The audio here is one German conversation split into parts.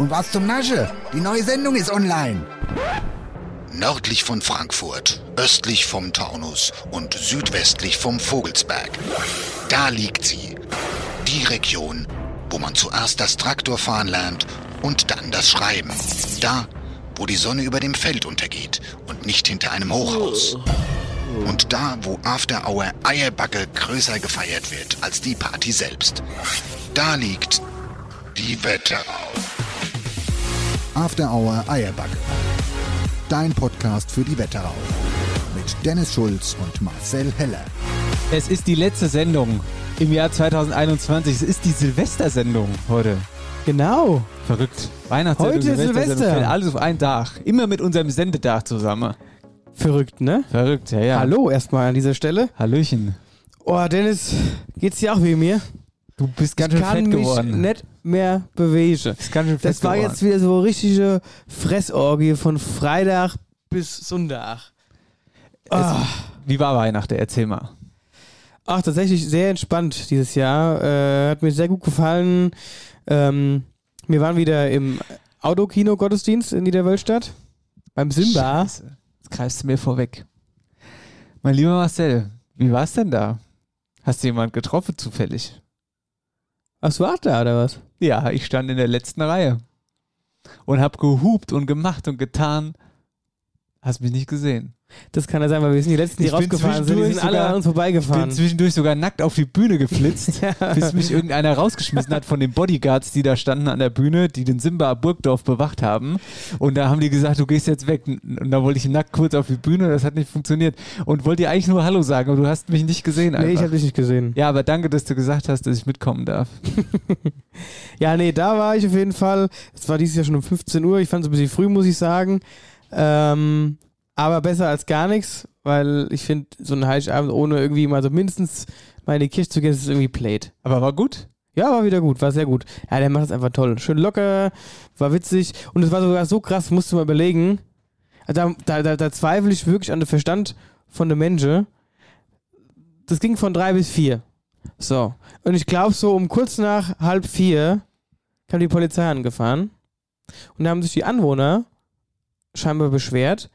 und was zum Nasche? Die neue Sendung ist online. Nördlich von Frankfurt, östlich vom Taunus und südwestlich vom Vogelsberg. Da liegt sie. Die Region, wo man zuerst das Traktorfahren lernt und dann das Schreiben. Da, wo die Sonne über dem Feld untergeht und nicht hinter einem Hochhaus. Und da, wo After Hour Eierbacke größer gefeiert wird als die Party selbst. Da liegt die Wetterau. After Hour Eierbacke. Dein Podcast für die Wetterau. Mit Dennis Schulz und Marcel Heller. Es ist die letzte Sendung im Jahr 2021. Es ist die Silvestersendung heute. Genau. Verrückt. Weihnachtssendung, Heute Silvester. fällt alles auf einen Tag. Immer mit unserem Sendetag zusammen. Verrückt, ne? Verrückt, ja, ja. Hallo erstmal an dieser Stelle. Hallöchen. Oh, Dennis, geht's dir auch wie mir? Du bist ganz ich schön kann fett mich geworden. nicht mehr bewegen. Bist ganz schön fett Das war geworden. jetzt wieder so richtige Fressorgie von Freitag bis Sonntag. Ah. Wie war Weihnachten? Erzähl mal. Ach, tatsächlich sehr entspannt dieses Jahr. Äh, hat mir sehr gut gefallen. Ähm, wir waren wieder im Autokino-Gottesdienst in Niederwölstadt. Beim Simba. Scheiße. Jetzt greifst du mir vorweg. Mein lieber Marcel, wie war's denn da? Hast du jemand getroffen zufällig? Ach, du warst da, oder was? Ja, ich stand in der letzten Reihe. Und hab gehupt und gemacht und getan. Hast mich nicht gesehen. Das kann ja sein, weil wir sind die Letzten, die Ich bin rausgefahren sind. Die sind zwischendurch alle sogar- an uns Bin vorbeigefahren. zwischendurch sogar nackt auf die Bühne geflitzt, Ja. bis mich irgendeiner rausgeschmissen hat von den Bodyguards, die da standen an der Bühne, die den Simba Burgdorf bewacht haben. Und da haben die gesagt, du gehst jetzt weg. Und da wollte ich nackt kurz auf die Bühne, das hat nicht funktioniert. Und wollte dir eigentlich nur Hallo sagen, aber du hast mich nicht gesehen. Einfach. Nee, ich habe dich nicht gesehen. ja, aber danke, dass du gesagt hast, dass ich mitkommen darf. Ja, nee, da war ich auf jeden Fall. Es war dieses Jahr schon um 15 Uhr. Ich fand es ein bisschen früh, muss ich sagen. Ähm, aber besser als gar nichts, weil ich finde, so ein Heiligabend ohne irgendwie mal so mindestens mal in die Kirche zu gehen, ist irgendwie played. Aber war gut. Ja, war wieder gut, war sehr gut. Ja, der macht das einfach toll. Schön locker, war witzig und es war sogar so krass, musst du mal überlegen. Also Da, da, da, da zweifle ich wirklich an den Verstand von den Menschen. Das ging von drei bis vier. So. Und ich glaube, so um kurz nach halb vier kam die Polizei angefahren. Und da haben sich die Anwohner scheinbar beschwert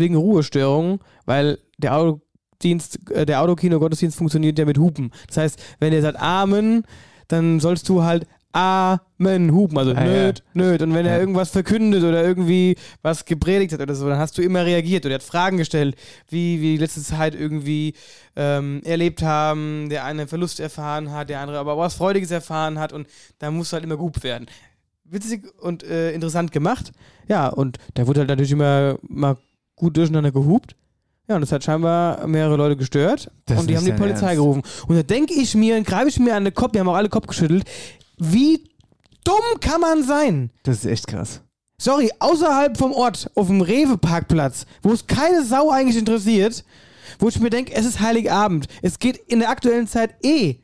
wegen Ruhestörungen, weil der Autodienst, äh, der Autokino-Gottesdienst funktioniert ja mit Hupen. Das heißt, wenn der sagt Amen, dann sollst du halt Amen hupen, also Ah, ja. nöt, nöt. Und wenn er Ja. irgendwas verkündet oder irgendwie was gepredigt hat oder so, dann hast du immer reagiert oder er hat Fragen gestellt, wie wir die letzte Zeit irgendwie ähm, erlebt haben, der eine Verlust erfahren hat, der andere aber was Freudiges erfahren hat und da musst du halt immer gehupt werden. Witzig und äh, interessant gemacht. Ja, und da wurde halt natürlich immer mal gut durcheinander gehupt. Ja, und das hat scheinbar mehrere Leute gestört. Das und die haben die Polizei Ernst. gerufen. Und da denke ich mir, greife ich mir an den Kopf, die haben auch alle Kopf geschüttelt, wie dumm kann man sein? Das ist echt krass. Sorry, außerhalb vom Ort, auf dem Rewe-Parkplatz, wo es keine Sau eigentlich interessiert, wo ich mir denke, es ist Heiligabend. Es geht in der aktuellen Zeit eh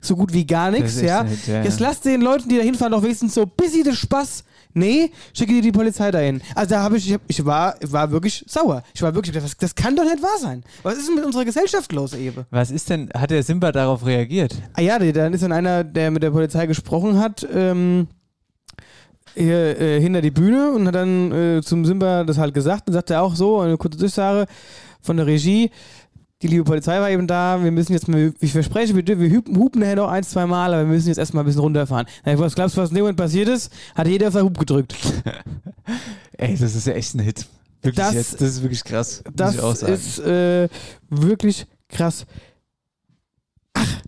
so gut wie gar nichts, ja. ein Hit, ja, Jetzt lasst den Leuten, die da hinfahren, doch wenigstens so busy den Spaß. Nee, schicke dir die Polizei dahin. Also da habe ich, ich, hab, ich war, ich war wirklich sauer. Ich war wirklich, das, das kann doch nicht wahr sein. Was ist denn mit unserer Gesellschaft los, Ebe? Was ist denn, hat der Simba darauf reagiert? Ah ja, dann ist dann einer, der mit der Polizei gesprochen hat, ähm, hier, äh, hinter die Bühne und hat dann äh, zum Simba das halt gesagt. Dann sagt er auch so, eine kurze Durchsage von der Regie. Die liebe Polizei war eben da. Wir müssen jetzt, mal, ich verspreche, wir, wir hupen, nachher noch ein, zwei Mal, aber wir müssen jetzt erstmal ein bisschen runterfahren. Na, was glaubst du, was in dem Moment passiert ist? Hat jeder auf seinen Hub gedrückt. Ey, das ist ja echt ein Hit. Wirklich Das- jetzt, das ist wirklich krass. Das ist äh, wirklich krass. Ach,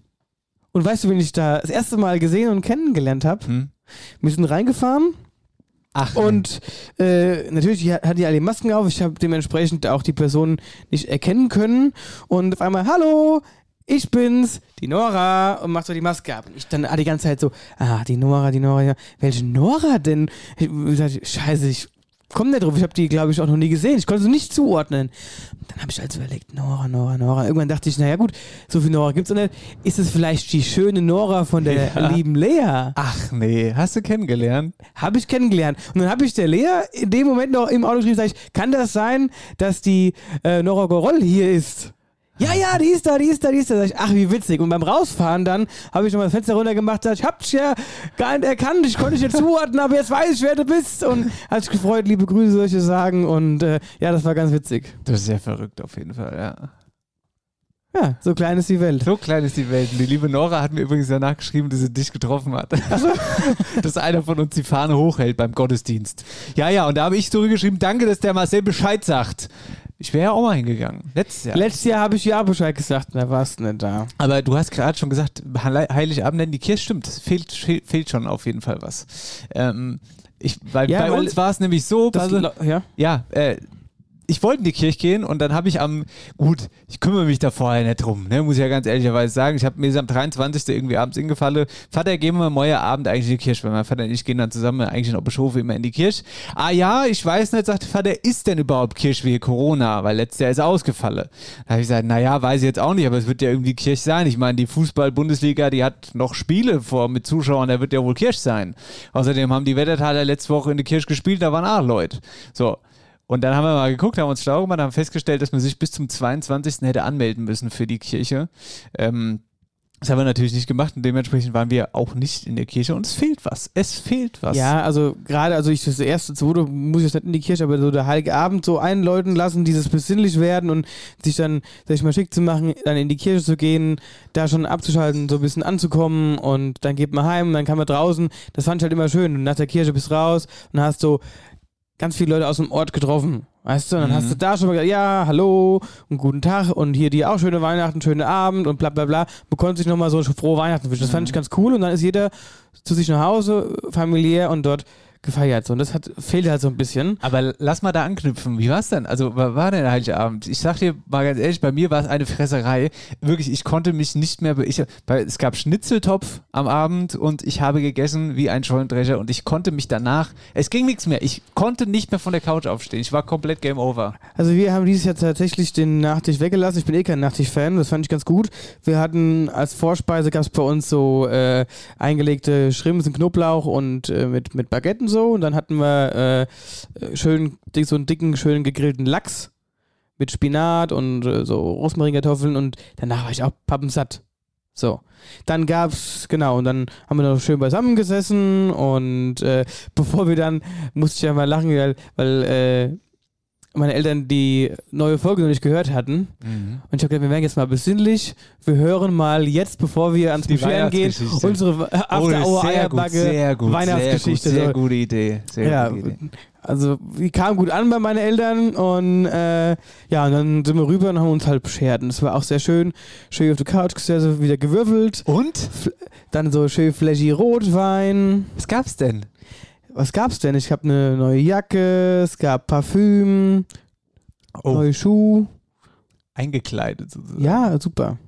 und weißt du, wen ich da das erste Mal gesehen und kennengelernt habe? Hm? Wir sind reingefahren Ach, und äh, natürlich die- hat die alle die Masken auf. Ich habe dementsprechend auch die Person nicht erkennen können. Und auf einmal, hallo, ich bin's, die Nora, und macht so die Maske ab. Und ich dann ah, die ganze Zeit so, ah, die Nora, die Nora, ja. Welche Nora denn? Ich, ich scheiße, ich komme nicht drauf. Ich habe die, glaube ich, auch noch nie gesehen. Ich konnte sie nicht zuordnen. Dann habe ich halt so überlegt, Nora, Nora, Nora. Irgendwann dachte ich, naja gut, so viel Nora gibt's doch nicht. Ist es vielleicht die schöne Nora von der Ja. lieben Lea? Ach nee, hast du kennengelernt? Habe ich kennengelernt. Und dann habe ich der Lea in dem Moment noch im Auto geschrieben, sag ich, kann das sein, dass die äh, Nora Goroll hier ist? Ja, ja, die ist da, die ist da, die ist da. Sag ich, ach, wie witzig. Und beim Rausfahren dann habe ich nochmal das Fenster runtergemacht, sag ich, hab dich ja gar nicht erkannt, ich konnte dich jetzt zuordnen, aber jetzt weiß ich, wer du bist. Und hat sich gefreut, liebe Grüße, soll ich dir sagen. Und äh, ja, das war ganz witzig. Das ist sehr verrückt auf jeden Fall, ja. Ja, so klein ist die Welt. So klein ist die Welt. Und Die liebe Nora hat mir übrigens danach geschrieben, dass sie dich getroffen hat. dass einer von uns die Fahne hochhält beim Gottesdienst. Ja, ja, und da habe ich zurückgeschrieben, danke, dass der Marcel Bescheid sagt. Ich wäre ja auch mal hingegangen. Letztes Jahr. Letztes Jahr habe ich ja Bescheid gesagt, da warst du nicht da. Aber du hast gerade schon gesagt, Heil- Heiligabend in die Kirche, stimmt, fehlt, fehlt schon auf jeden Fall was. Ähm, ich, weil Ja, bei weil uns war es nämlich so, Das, also, ja. ja, äh, ich wollte in die Kirche gehen und dann habe ich am, gut, ich kümmere mich da vorher nicht drum, ne, muss ich ja ganz ehrlicherweise sagen. Ich habe mir am 23. irgendwie abends ingefallen, Vater, gehen wir morgen Abend eigentlich in die Kirche, weil mein Vater und ich gehen dann zusammen eigentlich in Bischofe immer in die Kirche. Ah ja, ich weiß nicht, sagte Vater, ist denn überhaupt Kirche wegen Corona? Weil letztes Jahr ist er ausgefallen. Da habe ich gesagt, naja, weiß ich jetzt auch nicht, aber es wird ja irgendwie Kirche sein. Ich meine, die Fußball-Bundesliga, die hat noch Spiele vor mit Zuschauern, da wird ja wohl Kirche sein. Außerdem haben die Wettertaler letzte Woche in der Kirche gespielt, da waren auch Leute. So. Und dann haben wir mal geguckt, haben uns schlau gemacht, haben festgestellt, dass man sich bis zum 22. hätte anmelden müssen für die Kirche. Ähm, das haben wir natürlich nicht gemacht und dementsprechend waren wir auch nicht in der Kirche und es fehlt was. Es fehlt was. Ja, also gerade, also ich das erste, zweite muss ich jetzt nicht in die Kirche, aber so der Heilige Abend so einläuten lassen, dieses besinnlich werden und sich dann, sag ich mal, schick zu machen, dann in die Kirche zu gehen, da schon abzuschalten, so ein bisschen anzukommen und dann geht man heim, dann kann man draußen, das fand ich halt immer schön. Und nach der Kirche bist raus und hast so ganz viele Leute aus dem Ort getroffen. Weißt du, und dann hast du da schon mal gesagt, ja, hallo und guten Tag und hier dir auch schöne Weihnachten, schönen Abend und bla bla bla. Konnte sich nochmal so frohe Weihnachten wünschen. Das fand ich ganz cool und dann ist jeder zu sich nach Hause, familiär und dort gefeiert. So. Und das hat, fehlt halt so ein bisschen. Aber lass mal da anknüpfen. Wie war es denn? Also, was war denn der Heiligabend? Ich sag dir mal ganz ehrlich, bei mir war es eine Fresserei. Wirklich, ich konnte mich nicht mehr. be- Ich, weil es gab Schnitzeltopf am Abend und ich habe gegessen wie ein Schollendrescher und ich konnte mich danach. Es ging nichts mehr. Ich konnte nicht mehr von der Couch aufstehen. Ich war komplett Game Over. Also wir haben dieses Jahr tatsächlich den Nachtisch weggelassen. Ich bin eh kein Nachtisch-Fan, das fand ich ganz gut. Wir hatten als Vorspeise gab es bei uns so äh, eingelegte Schrimps und Knoblauch und äh, mit, mit Baguetten so. Und dann hatten wir äh, schön so einen dicken, schön gegrillten Lachs mit Spinat und äh, so Rosmarinkartoffeln und danach war ich auch pappensatt. So. Dann gab's, genau, und dann haben wir noch schön beisammen gesessen und äh, bevor wir dann, musste ich ja mal lachen, weil, weil äh, meine Eltern die neue Folge noch nicht gehört hatten. Mhm. Und ich habe gedacht, wir werden jetzt mal besinnlich. Wir hören mal jetzt, bevor wir ans Die Beschweren gehen, unsere Oh, After-Hour sehr gut, Eierbacke Weihnachtsgeschichte. Sehr, gut, sehr gute Idee. Sehr Ja, gute Idee. also die kam gut an bei meinen Eltern und äh, ja, und dann sind wir rüber und haben uns halt beschert. Und es war auch sehr schön. Schön auf der Couch gesessen, wieder gewürfelt. Und? Dann so schön flashy Rotwein. Was gab's denn? Was gab's denn? Ich habe eine neue Jacke, es gab Parfüm, Oh, neue Schuhe. eingekleidet sozusagen. Ja, super.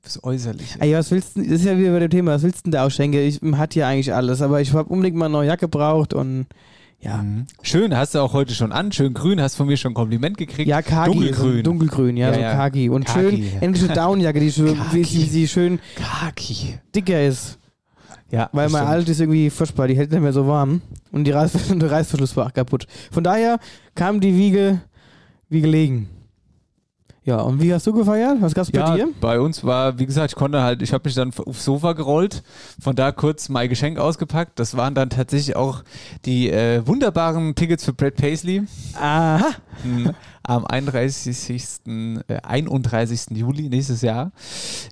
Fürs Äußerliche. Ey, was willst du, das ist ja wieder bei dem Thema, was willst du denn da ausschenken? Ich hat hier eigentlich alles, aber ich habe unbedingt mal eine neue Jacke gebraucht und ja. Mhm. Schön, hast du auch heute schon an. Schön grün, hast von mir schon ein Kompliment gekriegt. Ja, Kaki. Dunkelgrün. So dunkelgrün, ja, Ja, so ja. Kaki. Und Kaki, schön, ja. eine Downjacke, die, schön, wie sie schön Kaki. dicker ist. Ja, Weil mein alt ist irgendwie furchtbar, die hält nicht mehr so warm. Und die Reiß der Reißverschluss war auch kaputt. Von daher kam die Wiege wie gelegen. Ja, und wie hast du gefeiert? Was gab's bei ja, dir? bei uns war, wie gesagt, ich konnte halt, ich habe mich dann aufs Sofa gerollt, von da kurz mein Geschenk ausgepackt. Das waren dann tatsächlich auch die äh, wunderbaren Tickets für Brad Paisley Aha. m, am 31. Äh, 31. Juli nächstes Jahr.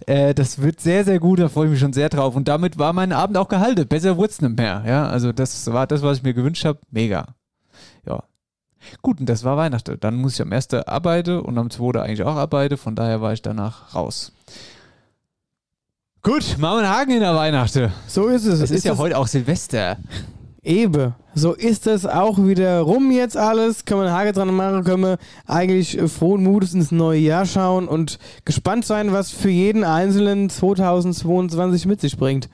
Äh, das wird sehr, sehr gut, da freue ich mich schon sehr drauf. Und damit war mein Abend auch gehalten. Besser wurde es nicht mehr. Ja, also das war das, was ich mir gewünscht habe. Mega. Ja. Gut, und das war Weihnachten. Dann muss ich am 1. arbeiten und am 2. eigentlich auch arbeiten. Von daher war ich danach raus. Gut, machen wir einen Haken in der Weihnachten. So ist es. Es ist, ja das- heute auch Silvester. Eben. So ist es auch wieder rum jetzt alles. Können wir einen Hake dran machen, können wir eigentlich frohen Mutes ins neue Jahr schauen und gespannt sein, was für jeden Einzelnen 2022 mit sich bringt.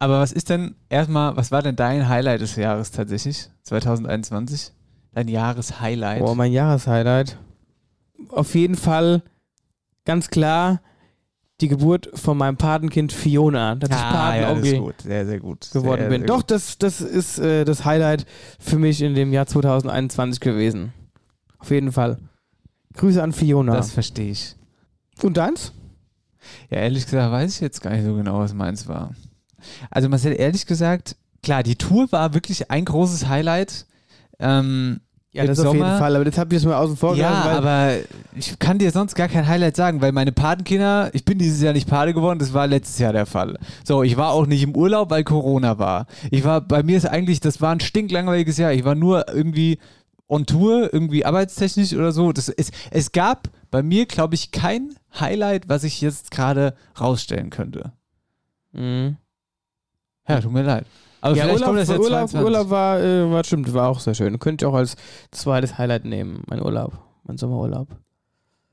Aber was ist denn erstmal, was war denn dein Highlight des Jahres tatsächlich? 2021? Dein Jahreshighlight. Oh, mein Jahreshighlight. Auf jeden Fall ganz klar die Geburt von meinem Patenkind Fiona, dass ich ah, ja, das ist Patenonkel gut. Sehr, sehr gut. geworden sehr, bin. sehr Doch, gut. das, das ist äh, das Highlight für mich in dem Jahr 2021 gewesen. Auf jeden Fall. Grüße an Fiona. Das verstehe ich. Und deins? Ja, ehrlich gesagt weiß ich jetzt gar nicht so genau, was meins war. Also Marcel, ehrlich gesagt, klar, die Tour war wirklich ein großes Highlight. Ähm, Ja, im das auf Sommer. jeden Fall, aber das habe ich jetzt mal außen vor Ja, gelassen, weil aber ich kann dir sonst gar kein Highlight sagen, weil meine Patenkinder, ich bin dieses Jahr nicht Pate geworden, das war letztes Jahr der Fall. So, ich war auch nicht im Urlaub, weil Corona war. Ich war, bei mir ist eigentlich, das war ein stinklangweiliges Jahr. Ich war nur irgendwie on Tour, irgendwie arbeitstechnisch oder so. Das ist, es gab bei mir, glaube ich, kein Highlight, was ich jetzt gerade rausstellen könnte. Mhm. Ja, tut mir leid. Aber ja, vielleicht Urlaub, kommt das ja Urlaub, 22. Urlaub war, äh, war stimmt, war auch sehr schön. Könnte ich auch als zweites Highlight nehmen, mein Urlaub, mein Sommerurlaub.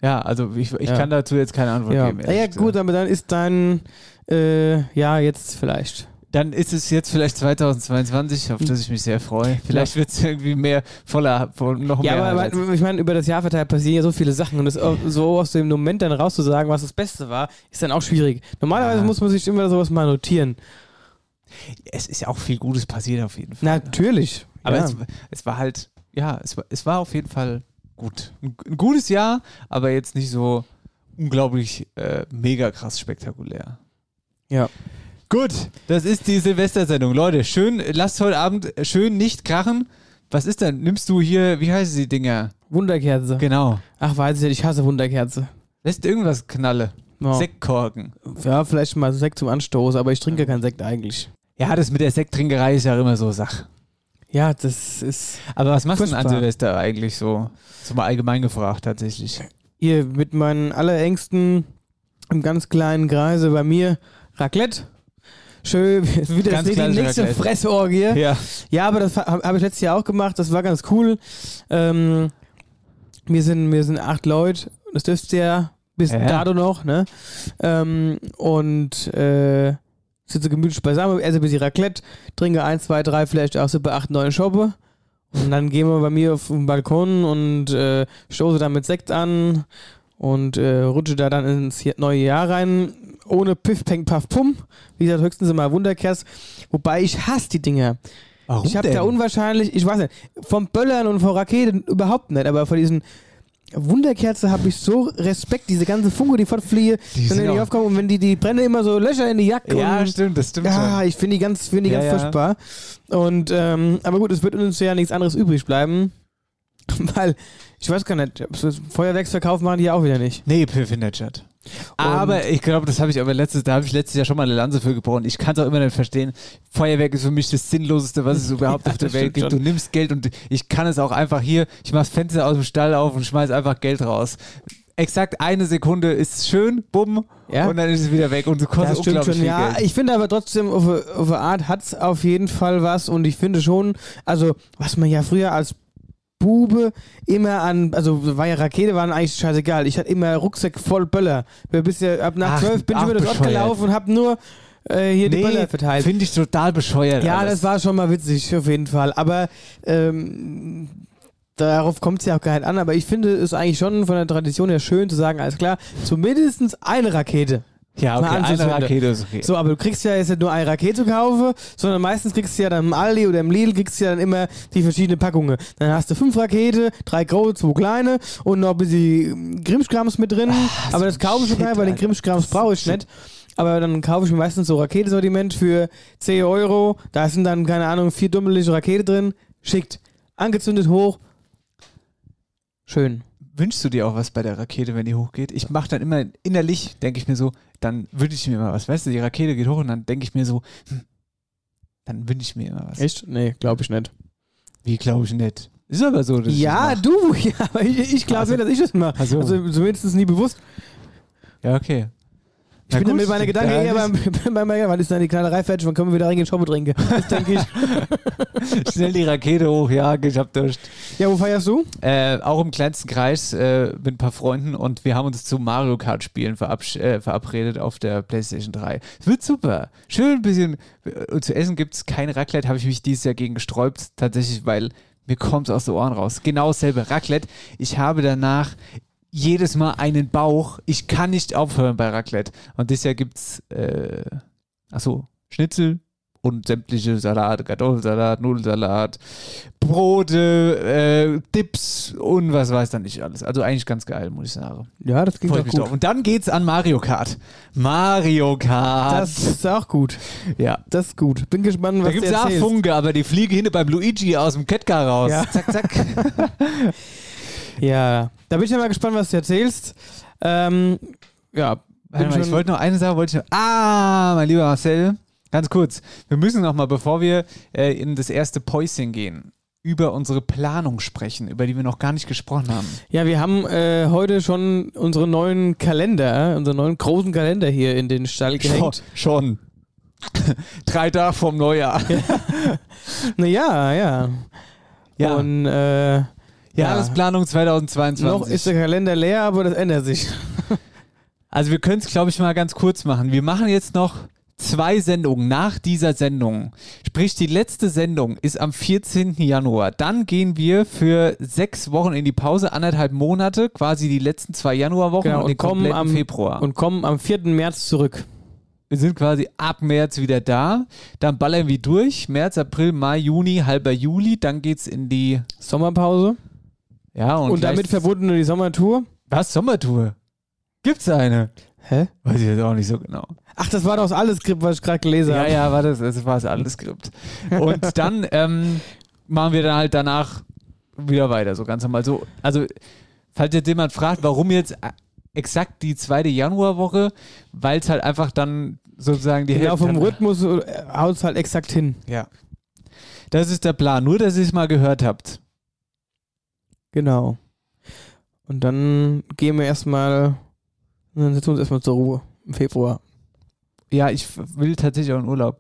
Ja, also ich, ich Ja. kann dazu jetzt keine Antwort Ja, geben. ja, ja gesagt. gut, aber dann ist dein, äh, ja, jetzt vielleicht. Dann ist es jetzt vielleicht 2022, auf das ich mich sehr freue. Vielleicht wird es irgendwie mehr voller, voll, noch Ja, mehr. aber, Highlights. aber ich meine, über das Jahr verteilt passieren ja so viele Sachen und das so aus dem Moment dann rauszusagen, was das Beste war, ist dann auch schwierig. Normalerweise Ja. muss man sich immer sowas mal notieren. Es ist ja auch viel Gutes passiert auf jeden Fall. Natürlich. aber ja. es, es war halt, ja, es war, es war auf jeden Fall gut. Ein, ein gutes Jahr, aber jetzt nicht so unglaublich äh, mega krass spektakulär. Ja. Gut, das ist die Silvestersendung. Leute, schön, lasst heute Abend schön nicht krachen. Was ist denn? Nimmst du hier, wie heißen die Dinger? Wunderkerze. Genau. Ach, weiß ich nicht, ich hasse Wunderkerze. Lässt irgendwas knalle. Ja. Sektkorken. ja, vielleicht mal Sekt zum Anstoß, aber ich trinke keinen Sekt eigentlich. Ja, das mit der Sekttrinkerei ist ja immer so Sache. Ja, das ist Aber was machst du denn an. Silvester eigentlich so? So mal allgemein gefragt tatsächlich. hier mit meinen Allerängsten im ganz kleinen Kreise bei mir Raclette. Schön, wieder Ganz die nächste Raclette. Fressorgie. Ja. Ja, aber das habe hab ich letztes Jahr auch gemacht. Das war ganz cool. Ähm, wir, sind, wir sind acht Leute. Das dürfte ja bis Ja. dato noch. Ne? Ähm, und äh, sitze gemütlich beisammen, esse ein bisschen Raclette, trinke eins, zwei, drei, vielleicht auch so bei acht, neun Schoppe. Und dann gehen wir bei mir auf den Balkon und äh, stoße dann mit Sekt an und äh, rutsche da dann ins neue Jahr rein. Ohne Piff, Peng, Puff, Pum. Wie gesagt, höchstens immer Wunderkers. Wobei ich hasse die Dinger. Warum Ich habe da unwahrscheinlich, ich weiß nicht, vom Böllern und von Raketen überhaupt nicht, aber von diesen Wunderkerze habe ich so Respekt, diese ganze Funke, die fortfliehe, Die wenn die aufkommen und wenn die, die brennen immer so Löcher in die Jacke. Ja, stimmt, das stimmt ja, schon. ich finde die ganz, finde die Ja, ganz ja. furchtbar. Und, ähm, aber gut, es wird uns ja nichts anderes übrig bleiben, weil, ich weiß gar nicht, Feuerwerksverkauf machen die ja auch wieder nicht. Nee, Piff in der Chat. Aber ich glaube, das habe ich aber letztes, da habe ich letztes Jahr schon mal eine Lanze für gebrochen. Ich kann es auch immer nicht verstehen. Feuerwerk ist für mich das Sinnloseste, was es überhaupt Ja, auf der Welt gibt. Du schon. nimmst Geld und ich kann es auch einfach hier, ich mache das Fenster aus dem Stall auf und schmeiß einfach Geld raus. Exakt eine Sekunde ist schön, bumm, Ja. und dann ist es wieder weg und du kostet unglaublich schon, viel ja. Geld. Ich finde aber trotzdem, auf, auf eine Art hat es auf jeden Fall was und ich finde schon, also was man ja früher als Bube immer an, also war ja Rakete, waren eigentlich scheißegal. Ich hatte immer Rucksack voll Böller. Bis ja, ab nach Ach, zwölf bin ich über das Ort gelaufen und habe nur äh, hier die Böller verteilt. finde ich total bescheuert. Ja, alles. das war schon mal witzig, auf jeden Fall. Aber ähm, darauf kommt es ja auch gar nicht an. Aber ich finde es eigentlich schon von der Tradition her schön zu sagen, alles klar, zumindest eine Rakete. Ja, okay, eine anzuzünden. Rakete ist okay. So, aber du kriegst ja jetzt nicht nur eine Rakete zu kaufen, sondern meistens kriegst du ja dann im Aldi oder im Lidl kriegst du ja dann immer die verschiedenen Packungen. Dann hast du fünf Rakete, drei große, zwei kleine und noch ein bisschen Grimmskrams mit drin. aber das kaufe ich nicht, weil den Alter. Grimmskrams brauche ich nicht. Aber dann kaufe ich mir meistens so Raketensortiment für 10 Euro. Da sind dann, keine Ahnung, vier dummelige Rakete drin. Schickt. Angezündet hoch. Schön. Wünschst du dir auch was bei der Rakete, wenn die hochgeht? Ich mache dann immer innerlich, denke ich mir so, dann wünsche ich mir mal was. Weißt du, die Rakete geht hoch und dann denke ich mir so, hm, dann wünsche ich mir immer was. Echt? Nee, glaube ich nicht. Wie glaube ich nicht. Ist aber so. Ja, du, ja, aber ich, ich glaube Also- nicht, dass ich das mache. Ach so. Also zumindest nie bewusst. Ja, okay. Ich bin dann mit meiner Gedanken eher beim, beim, beim, wann ist dann die Knallerei fertig, wann können wir wieder reingehen, Shoppe trinken. Das denke ich. Schnell die Rakete hoch, ja, ich hab Durst. Ja, wo feierst du? Äh, auch im kleinsten Kreis äh, mit ein paar Freunden und wir haben uns zu Mario Kart Spielen äh, verabredet auf der PlayStation 3. Es wird super. Schön ein bisschen. äh, zu essen gibt es kein Raclette, habe ich mich dieses Jahr gegen gesträubt, tatsächlich, weil Mir kommt es aus den Ohren raus. Genau dasselbe. Raclette. Ich habe danach jedes Mal einen Bauch. Ich kann nicht aufhören bei Raclette. Und dieses Jahr gibt's, äh, achso, Schnitzel und sämtliche Salate, Kartoffelsalat, Nudelsalat, Brote, äh, Dips und was weiß dann nicht alles. Also eigentlich ganz geil, muss ich sagen. Ja, das klingt auch gut. drauf. Und dann geht's an Mario Kart. Mario Kart. Das ist auch gut. ja. Das ist gut. Bin gespannt, was Da gibt's du auch erzählst. Funke, aber die fliege hinten beim Luigi aus dem Kettcar raus. Ja. Zack, zack. Ja, da bin ich ja mal gespannt, was du erzählst. Ähm, ja, mal, ich schon- wollte noch eine Sache, wollte ich noch. Ah, mein lieber Marcel, ganz kurz. Wir müssen noch mal, bevor wir äh, in das erste Päuschen gehen, über unsere Planung sprechen, über die wir noch gar nicht gesprochen haben. Ja, wir haben äh, heute schon unseren neuen Kalender, unseren neuen großen Kalender hier in den Stall gehängt. schon. Drei Tage vom Neujahr. Naja, ja. Ja. Und äh, ja, Jahresplanung 2022. noch ist der Kalender leer, aber das ändert sich. Also wir können es, glaube ich, mal ganz kurz machen. Wir machen jetzt noch zwei Sendungen nach dieser Sendung. Sprich, die letzte Sendung ist am 14. Januar. Dann gehen wir für sechs Wochen in die Pause, anderthalb Monate, quasi die letzten zwei Januarwochen Genau, und, und den kommen kompletten am- Februar. Und kommen am 4. März zurück. wir sind quasi ab März wieder da. Dann ballern wir durch. März, April, Mai, Juni, halber Juli. Dann geht's in die Sommerpause. Ja und, Und, damit verbunden die Sommertour. was Sommertour? Gibt's eine? Hä? Weiß ich jetzt auch nicht so genau. Ach, das war doch das alles Skript, was ich gerade gelesen Ja, habe. ja, war das, das war das alles Skript. Und dann ähm, machen wir dann halt danach wieder weiter, so ganz normal. So, also, falls jetzt jemand fragt, warum jetzt exakt die zweite Januarwoche, weil es halt einfach dann sozusagen die Genau, Hälfte vom Rhythmus äh, haut es halt exakt hin. Ja. Das ist der Plan. Nur, dass ihr es mal gehört habt. Genau. Und dann gehen wir erstmal, dann setzen wir uns erstmal zur Ruhe im Februar. Ja, ich will tatsächlich auch in Urlaub.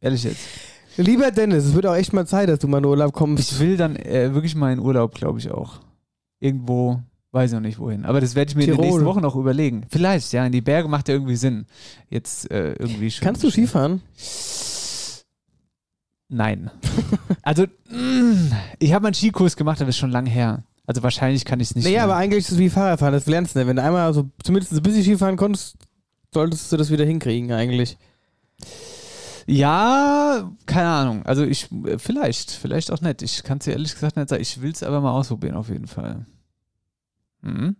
Ehrlich jetzt. Lieber Dennis, es wird auch echt mal Zeit, dass du mal in Urlaub kommst. Ich will dann äh, wirklich mal in Urlaub, glaube ich auch. Irgendwo, weiß ich noch nicht wohin. Aber das werde ich mir in den Tirol. nächsten Wochen noch überlegen. Vielleicht, ja, in die Berge macht ja irgendwie Sinn. Jetzt äh, irgendwie schön. Kannst du Skifahren? Nein. also, mm, ich habe einen Skikurs gemacht, aber das ist schon lang her. Also wahrscheinlich kann ich es nicht. Naja, mehr. aber eigentlich ist es wie Fahrradfahren, das lernst du nicht. Wenn du einmal so zumindest ein bisschen Skifahren konntest, solltest du das wieder hinkriegen eigentlich. Ja, keine Ahnung. Also ich, äh, vielleicht, vielleicht auch nicht. Ich kann es dir ehrlich gesagt nicht sagen. Ich will es aber mal ausprobieren, auf jeden Fall. Mhm.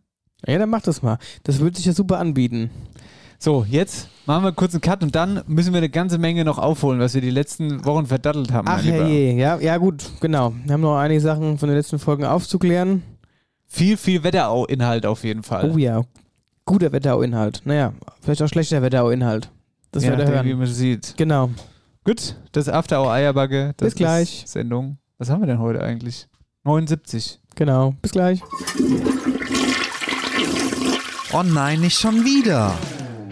Ja, dann mach das mal. Das würde sich ja super anbieten. So, jetzt machen wir kurz einen Cut und dann müssen wir eine ganze Menge noch aufholen, was wir die letzten Wochen verdattelt haben. Ach herrje, ja, ja gut, genau. Wir haben noch einige Sachen von den letzten Folgen aufzuklären. Viel, viel Wetterau-Inhalt auf jeden Fall. Oh ja, guter Wetterau-Inhalt. Naja, vielleicht auch schlechter Wetterau-Inhalt. Das Je werdet ihr nachdem, wie hören. man sieht. Genau. Gut, das After Hour Eierbacke. Das Bis gleich. Ist Sendung. Was haben wir denn heute eigentlich? 79. Genau. Bis gleich. Oh nein, nicht schon wieder.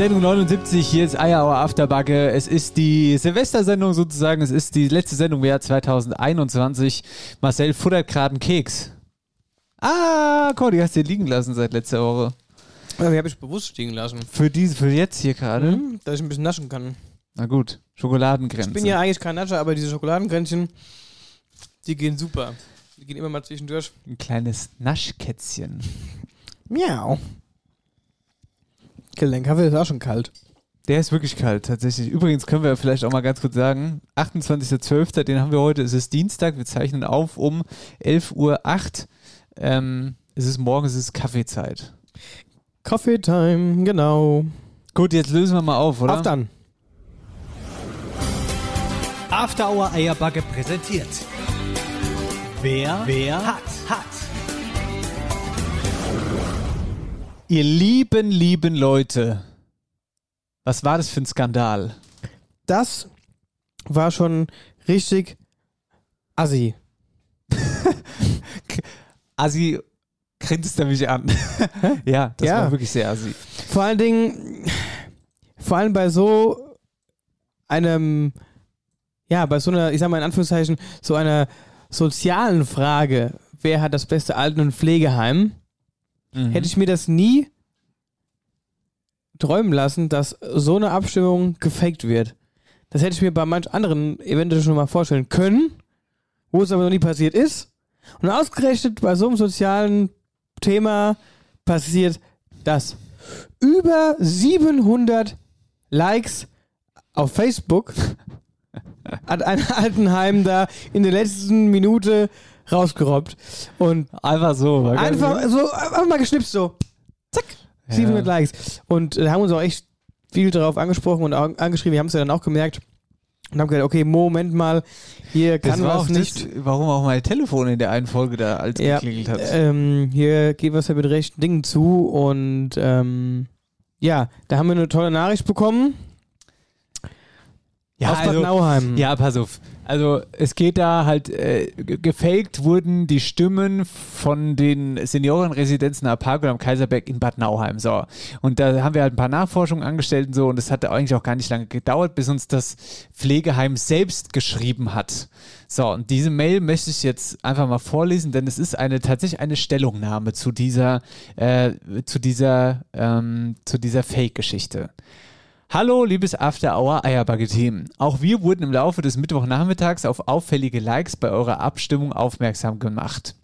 Sendung 79, hier ist Eierauer Afterbacke. Es ist die Silvestersendung sozusagen. Es ist die letzte Sendung im Jahr 2021. Marcel futtert gerade einen Keks. Ah, die hast du liegen lassen seit letzter Woche. Ja, die habe ich bewusst stehen lassen. Für diese, für jetzt hier gerade. Mhm, dass ich ein bisschen naschen kann. Na gut, Schokoladengrenze. Ich bin ja eigentlich kein Nascher, aber diese Schokoladenkränzchen, die gehen super. Die gehen immer mal zwischendurch. ein kleines Naschkätzchen. Miau. Der Kaffee ist auch schon kalt. Der ist wirklich kalt, tatsächlich. Übrigens können wir vielleicht auch mal ganz kurz sagen, 28.12., den haben wir heute, es ist Dienstag, wir zeichnen auf um 11.08 Uhr. Ähm, es ist morgen, es ist Kaffeezeit. Coffee Time, genau. Gut, jetzt lösen wir mal auf, oder? Auf dann. After Hour Eierbacke präsentiert. Wer, wer hat, hat. Ihr lieben, lieben Leute, was war das für ein Skandal? Das war schon richtig assi. assi grinst er mich an. ja, das Ja. war wirklich sehr assi. Vor allen Dingen, vor allem bei so einem, ja, bei so einer, ich sag mal in Anführungszeichen, so einer sozialen Frage, wer hat das beste Alten- und Pflegeheim, Mhm. hätte ich mir das nie träumen lassen, dass so eine Abstimmung gefaked wird. Das hätte ich mir bei manch anderen eventuell schon mal vorstellen können, wo es aber noch nie passiert ist. Und ausgerechnet bei so einem sozialen Thema passiert das. Über 700 Likes auf Facebook hat ein Altenheim da in der letzten Minute rausgerobbt. Und Einfach so. Einfach so, einfach mal geschnipst so. Zack. 700 Likes. Und äh, haben uns auch echt viel darauf angesprochen und angeschrieben. Wir haben es ja dann auch gemerkt. Und haben gesagt, okay, Moment mal, hier kann was auch nicht. Das, warum auch mein Telefon in der einen Folge da als Ja, geklingelt hat. ähm, hier geht was ja mit rechten Dingen zu. Und ähm, ja, da haben wir eine tolle Nachricht bekommen. ja, aus Bad also, Nauheim. ja, pass auf. Also es geht da halt, äh, ge- gefaked wurden die Stimmen von den Seniorenresidenzen und am Kaiserberg in Bad Nauheim. So. Und da haben wir halt ein paar Nachforschungen angestellt und so und es hat eigentlich auch gar nicht lange gedauert, bis uns das Pflegeheim selbst geschrieben hat. So, und diese Mail möchte ich jetzt einfach mal vorlesen, denn es ist eine tatsächlich eine Stellungnahme zu dieser, äh, zu dieser, ähm, zu dieser Fake-Geschichte. Hallo, liebes After Hour Eierbagge-Team. Auch wir wurden im Laufe des Mittwochnachmittags auf auffällige Likes bei eurer Abstimmung aufmerksam gemacht.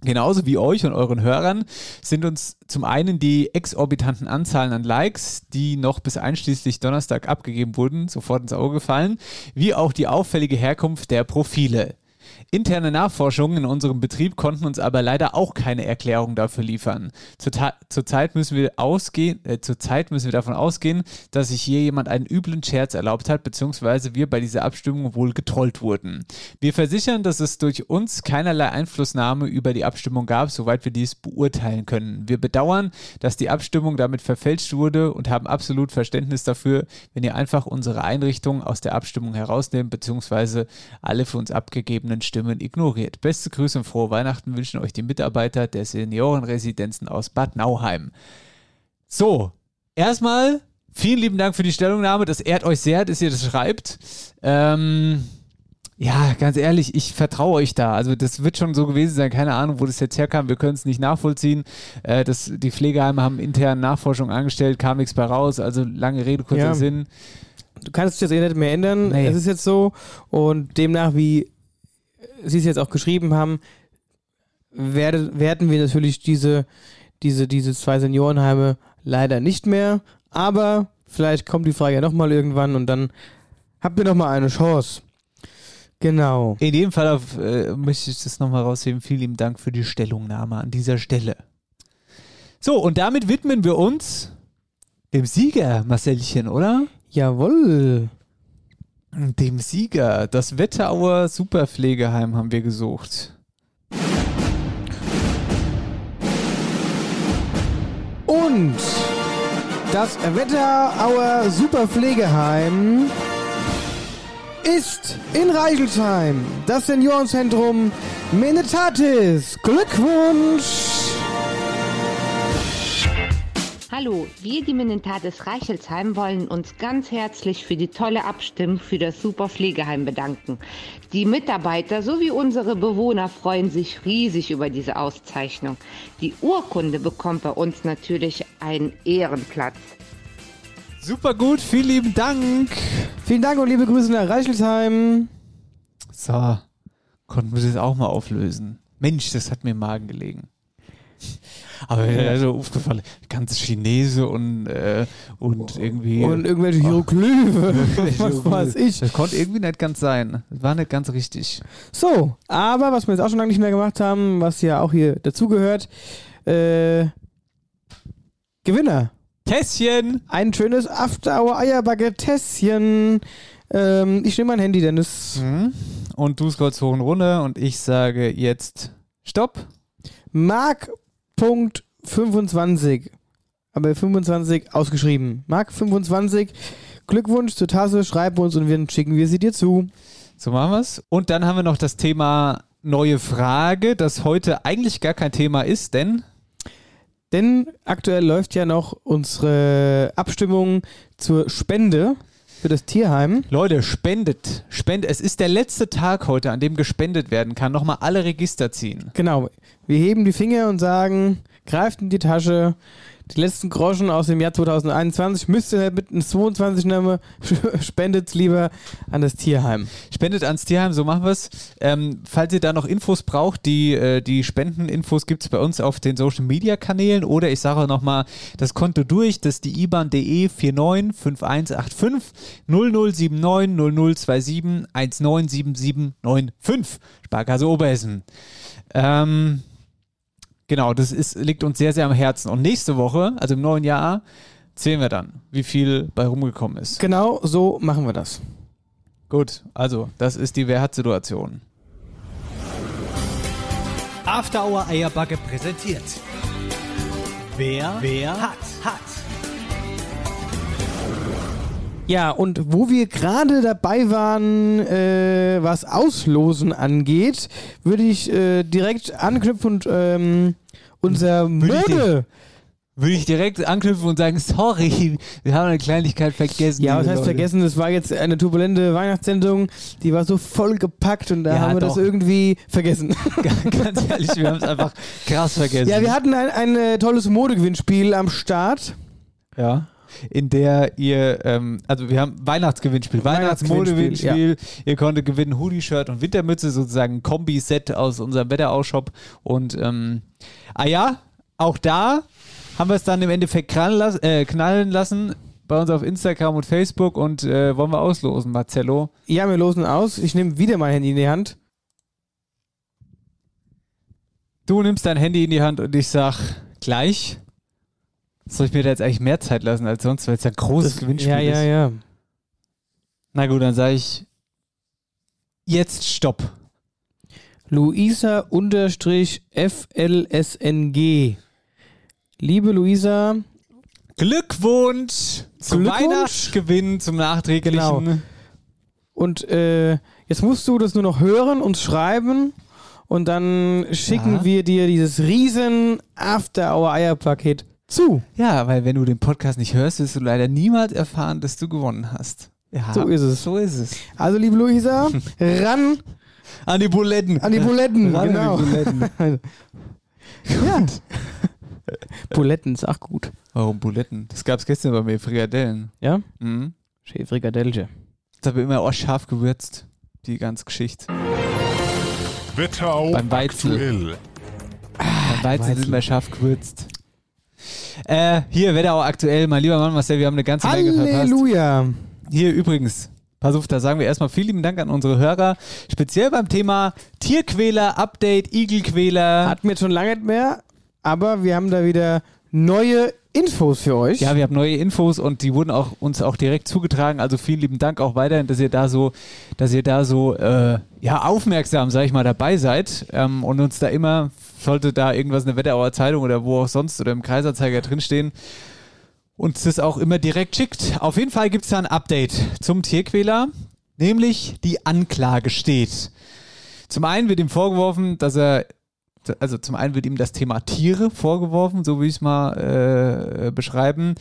Genauso wie euch und euren Hörern sind uns zum einen die exorbitanten Anzahlen an Likes, die noch bis einschließlich Donnerstag abgegeben wurden, sofort ins Auge gefallen, wie auch die auffällige Herkunft der Profile. Interne Nachforschungen in unserem Betrieb konnten uns aber leider auch keine Erklärung dafür liefern. Zurzeit Zurzeit müssen wir äh, zurzeit müssen wir davon ausgehen, dass sich hier jemand einen üblen Scherz erlaubt hat, beziehungsweise wir bei dieser Abstimmung wohl getrollt wurden. Wir versichern, dass es durch uns keinerlei Einflussnahme über die Abstimmung gab, soweit wir dies beurteilen können. Wir bedauern, dass die Abstimmung damit verfälscht wurde und haben absolut Verständnis dafür, wenn ihr einfach unsere Einrichtung aus der Abstimmung herausnehmt, beziehungsweise alle für uns abgegebenen Stimmen ignoriert. Beste Grüße und frohe Weihnachten wünschen euch die Mitarbeiter der Seniorenresidenzen aus Bad Nauheim. So, erstmal vielen lieben Dank für die Stellungnahme. Das ehrt euch sehr, dass ihr das schreibt. Ähm, ja, ganz ehrlich, ich vertraue euch da. Also das wird schon so gewesen sein. Keine Ahnung, wo das jetzt herkam. Wir können es nicht nachvollziehen. Äh, das, die Pflegeheime haben intern Nachforschung angestellt, kam nichts bei raus. Also lange Rede, kurzer Ja. Sinn. Du kannst es jetzt eh nicht mehr ändern. Nee. Es ist jetzt so. Und demnach, wie Sie es jetzt auch geschrieben haben, werde, werden wir natürlich diese, diese, diese zwei Seniorenheime leider nicht mehr. Aber vielleicht kommt die Frage ja nochmal irgendwann und dann habt ihr nochmal eine Chance. Genau. In jedem Fall auf, äh, möchte ich das nochmal rausheben. Vielen lieben Dank für die Stellungnahme an dieser Stelle. So, und damit widmen wir uns dem Sieger, Marcelchen, oder? Jawohl. Dem Sieger. Das Wetterauer Superpflegeheim haben wir gesucht. Und das Wetterauer Superpflegeheim ist in Reichelsheim. Das Seniorenzentrum Menetatis. Glückwunsch! Hallo, wir, die Menentatis Reichelsheim, wollen uns ganz herzlich für die tolle Abstimmung für das Super Pflegeheim bedanken. Die Mitarbeiter sowie unsere Bewohner freuen sich riesig über diese Auszeichnung. Die Urkunde bekommt bei uns natürlich einen Ehrenplatz. Super gut, vielen lieben Dank. Vielen Dank und liebe Grüße nach Reichelsheim. So, konnten wir das auch mal auflösen. Mensch, das hat mir im Magen gelegen. Aber mir ist so aufgefallen, ganz Chinese und, äh, und irgendwie. Und irgendwelche Hieroglyphe. Was weiß ich. Das konnte irgendwie nicht ganz sein. Das war nicht ganz richtig. So, aber was wir jetzt auch schon lange nicht mehr gemacht haben, was ja auch hier dazugehört, äh, Gewinner. Tässchen! Ein schönes After-Hour Eierbagge-Tässchen. Ähm, ich nehme mein Handy, Dennis. Mhm. Und du scrollst hoch und runter und ich sage jetzt Stopp. Mark.25. Aber 25 ausgeschrieben. Mark 25. Glückwunsch zur Tasse, schreib uns und wir schicken wir sie dir zu. So machen wir's. Und dann haben wir noch das Thema neue Frage, das heute eigentlich gar kein Thema ist, denn Denn aktuell läuft ja noch unsere Abstimmung zur Spende für das Tierheim. Leute, spendet, spendet. Es ist der letzte Tag heute, an dem gespendet werden kann. Nochmal alle Register ziehen. Genau. Wir heben die Finger und sagen, greift in die Tasche. Die letzten Groschen aus dem Jahr 2021 müsst ihr mit einem 22 Name spendet lieber an das Tierheim. Spendet ans Tierheim, so machen wir es. Ähm, falls ihr da noch Infos braucht, die, äh, die Spendeninfos gibt es bei uns auf den Social Media Kanälen oder ich sage nochmal das Konto durch, das ist die IBAN.de 495185 0079 0027 197795 Sparkasse Oberhessen. Ähm, genau, das ist, liegt uns sehr, sehr am Herzen. Und nächste Woche, also im neuen Jahr, zählen wir dann, wie viel bei rumgekommen ist. Genau so machen wir das. Gut, also das ist die Wer-hat-Situation. After Hour Eierbacke präsentiert. Wer, wer hat, hat. Ja, und wo wir gerade dabei waren, äh, was Auslosen angeht, würde ich äh, direkt anknüpfen und ähm, unser Mode. Würde ich direkt anknüpfen und sagen, sorry, wir haben eine Kleinigkeit vergessen. Ja, was heißt Leute. vergessen, das war jetzt eine turbulente Weihnachtssendung, die war so vollgepackt und da Ja, haben wir das doch. irgendwie vergessen. Ganz ehrlich, wir haben es einfach krass vergessen. ja, wir hatten ein, ein äh, tolles Modegewinnspiel am Start. Ja. In der ihr, ähm, also wir haben Weihnachtsgewinnspiel, Weihnachtsgewinnspiel, Weihnachtsmodegewinnspiel. Ihr konntet gewinnen Hoodie-Shirt und Wintermütze, sozusagen ein Kombi-Set aus unserem Wetterausshop. Und ähm, ah ja, auch da haben wir es dann im Endeffekt knallen, las äh, knallen lassen bei uns auf Instagram und Facebook und äh, wollen wir auslosen, Marcello. Ja, wir losen aus. Ich nehme wieder mein Handy in die Hand. Du nimmst dein Handy in die Hand und ich sag gleich. Soll ich mir da jetzt eigentlich mehr Zeit lassen als sonst, weil es ja ein großes Gewinnspiel ja, ja, ist? ja. Na gut, dann sage ich jetzt Stopp. Luisa unterstrich FLSNG. Liebe Luisa, Glückwunsch zum Glückwunsch. Weihnachtsgewinn, zum nachträglichen. Genau. und äh, jetzt musst du das nur noch hören und schreiben und dann schicken Ja. wir dir dieses riesen After-Hour-Eier-Paket zu. Ja, weil wenn du den Podcast nicht hörst, wirst du leider niemals erfahren, dass du gewonnen hast. Ja, So ist es. So ist es. Also, liebe Luisa, ran An die Buletten. an die Buletten. Ran genau. an die Buletten. ja. Buletten ist auch gut. Warum Buletten? Das gab es gestern bei mir, Frikadellen. Ja? Mhm. Schön Frikadellchen. Das habe ich immer auch scharf gewürzt, die ganze Geschichte. Wetterau Beim Weizel. aktuell. Beim Weizen sind wir scharf gewürzt. Äh, hier, Wetterau aktuell, mein lieber Mann Marcel, wir haben eine ganze Menge verpasst. Halleluja. Hier übrigens, pass auf, da sagen wir erstmal vielen lieben Dank an unsere Hörer, speziell beim Thema Tierquäler, Update, Igelquäler. Hatten wir jetzt schon lange nicht mehr, aber wir haben da wieder neue Infos für euch. Ja, wir haben neue Infos und die wurden auch uns auch direkt zugetragen. Also vielen lieben Dank auch weiterhin, dass ihr da so, dass ihr da so äh, ja aufmerksam, sag ich mal, dabei seid ähm, und uns da immer sollte da irgendwas in der Wetterauer Zeitung oder wo auch sonst oder im Kreisanzeiger drinstehen, uns das auch immer direkt schickt. Auf jeden Fall gibt es da ein Update zum Tierquäler, nämlich die Anklage steht. Zum einen wird ihm vorgeworfen, dass er, also zum einen wird ihm das Thema Tiere vorgeworfen, so wie ich es mal äh, beschreiben.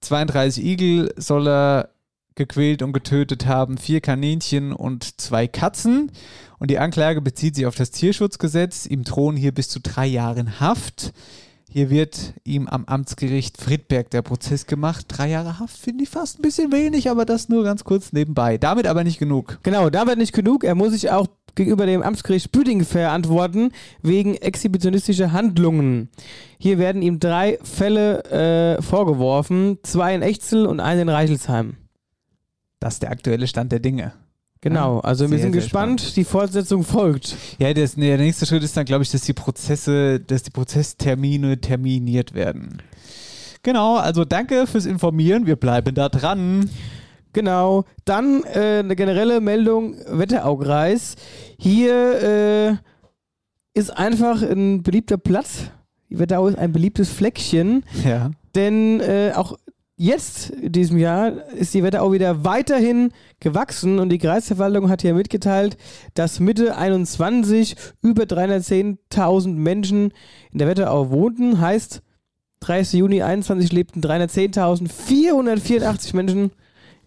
32 Igel soll er gequält und getötet haben, vier Kaninchen und zwei Katzen. Und die Anklage bezieht sich auf das Tierschutzgesetz. Ihm drohen hier bis zu drei Jahren Haft. Hier wird ihm am Amtsgericht Friedberg der Prozess gemacht. Drei Jahre Haft finde ich fast ein bisschen wenig, aber das nur ganz kurz nebenbei. Damit aber nicht genug. Genau, damit nicht genug. Er muss sich auch gegenüber dem Amtsgericht Büdingen verantworten wegen exhibitionistischer Handlungen. Hier werden ihm drei Fälle äh, vorgeworfen, zwei in Echzel und einen in Reichelsheim. Das ist der aktuelle Stand der Dinge. Genau, also wir sehr, sind sehr gespannt. Die Fortsetzung folgt. Ja, das, nee, der nächste Schritt ist dann, glaube ich, dass die Prozesse, dass die Prozesstermine terminiert werden. Genau, also danke fürs Informieren. Wir bleiben da dran. Genau. Dann äh, eine generelle Meldung Wetteraukreis. Hier äh, ist einfach ein beliebter Platz. Die Wetterau ist ein beliebtes Fleckchen, Ja. denn äh, auch jetzt, in diesem Jahr, ist die Wetterau wieder weiterhin gewachsen und die Kreisverwaltung hat hier mitgeteilt, dass Mitte 21 über 310.000 Menschen in der Wetterau wohnten. Heißt, 30. Juni 21 lebten 310.484 Menschen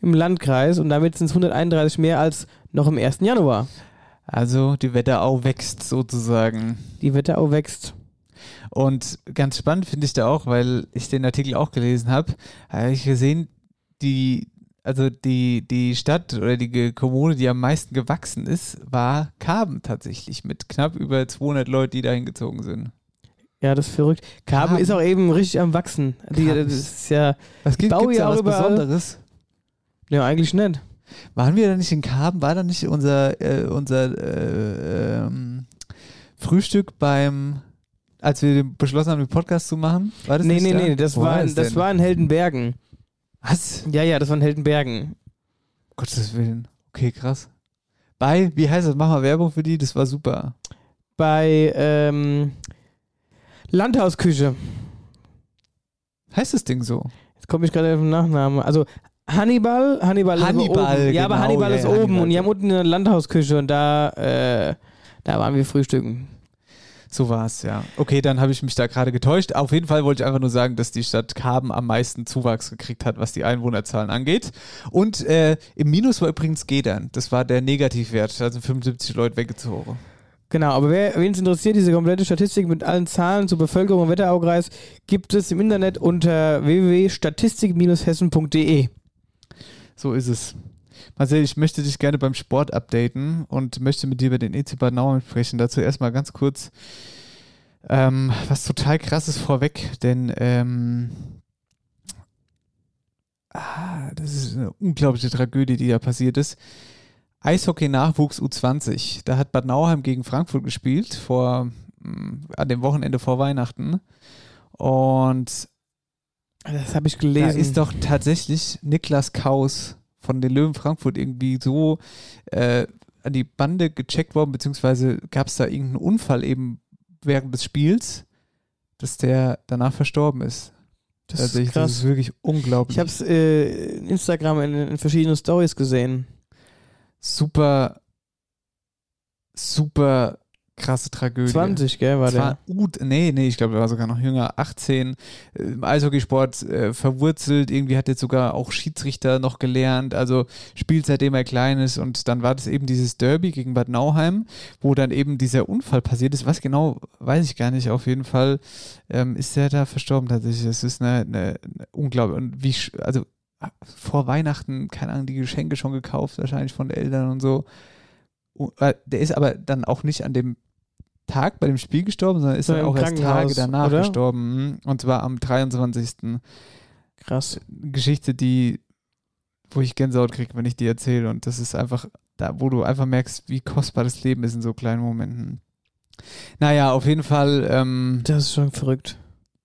im Landkreis und damit sind es 131 mehr als noch im 1. Januar. Also die Wetterau wächst sozusagen. Die Wetterau wächst. Und ganz spannend finde ich da auch, weil ich den Artikel auch gelesen habe, habe ich gesehen, die, also die, die Stadt oder die Kommune, die am meisten gewachsen ist, war Karben tatsächlich mit knapp über 200 Leuten, die da hingezogen sind. Ja, das ist verrückt. Karben, Karben. ist auch eben richtig am Wachsen. Die, das ist- ja. Was gibt baue es da was überall. Besonderes? Ja, eigentlich nicht. Waren wir da nicht in Karben? War da nicht unser, äh, unser äh, ähm, Frühstück beim, als wir beschlossen haben, den Podcast zu machen? War das Nee, nicht nee, da? nee, das Wo war, es das denn? war in Heldenbergen. Was? Ja, ja, das war in Heldenbergen. Gottes Willen. Okay, krass. Bei, wie heißt das? Mach mal Werbung für die, das war super. Bei ähm, Landhausküche. Heißt das Ding so? Jetzt komme ich gerade auf den Nachnamen. Also Hannibal, Hannibal, ist aber Hannibal, oben. Ja, aber genau, Hannibal ja, ist ja, oben Hannibal. und die haben unten eine Landhausküche und da, äh, da waren wir frühstücken. So war es, ja. Okay, dann habe ich mich da gerade getäuscht. Auf jeden Fall wollte ich einfach nur sagen, dass die Stadt Karben am meisten Zuwachs gekriegt hat, was die Einwohnerzahlen angeht. Und äh, im Minus war übrigens Gedern. Das war der Negativwert. Da sind 75 Leute weggezogen. Genau, aber wer wen es interessiert, diese komplette Statistik mit allen Zahlen zur Bevölkerung im Wetteraukreis gibt es im Internet unter www.statistik-hessen.de. So ist es. Marcel, ich möchte dich gerne beim Sport updaten und möchte mit dir über den EC Bad Nauheim sprechen. Dazu erstmal ganz kurz ähm, was total krasses vorweg, denn ähm, ah, das ist eine unglaubliche Tragödie, die da passiert ist. Eishockey-Nachwuchs U20. Da hat Bad Nauheim gegen Frankfurt gespielt, vor, mh, an dem Wochenende vor Weihnachten. Und Das habe ich da gelesen. ist doch tatsächlich Niklas Kaus von den Löwen Frankfurt irgendwie so äh, an die Bande gecheckt worden, beziehungsweise gab es da irgendeinen Unfall eben während des Spiels, dass der danach verstorben ist. das Tatsächlich, ist krass. Das ist wirklich unglaublich. ich habe es äh, in Instagram in, in verschiedenen Stories gesehen. super, super krasse Tragödie. 20, gell, war Das der. war U, nee, nee, ich glaube, er war sogar noch jünger, 18, äh, im Eishockeysport äh, verwurzelt, irgendwie hat jetzt sogar auch Schiedsrichter noch gelernt, also spielt seitdem er klein ist und dann war das eben dieses Derby gegen Bad Nauheim, wo dann eben dieser Unfall passiert ist, was genau, weiß ich gar nicht, auf jeden Fall ähm, ist er da verstorben tatsächlich, das ist eine, eine, eine unglaublich, und wie, also vor Weihnachten, keine Ahnung, die Geschenke schon gekauft, wahrscheinlich von den Eltern und so. Äh, Der ist aber dann auch nicht an dem Tag bei dem Spiel gestorben, sondern ist dann auch erst Tage danach oder? gestorben. Mhm. Und zwar am 23. Krass. Geschichte, die, wo ich Gänsehaut kriege, wenn ich die erzähle. Und das ist einfach, da, wo du einfach merkst, wie kostbar das Leben ist in so kleinen Momenten. Naja, auf jeden Fall ähm, Das ist schon verrückt.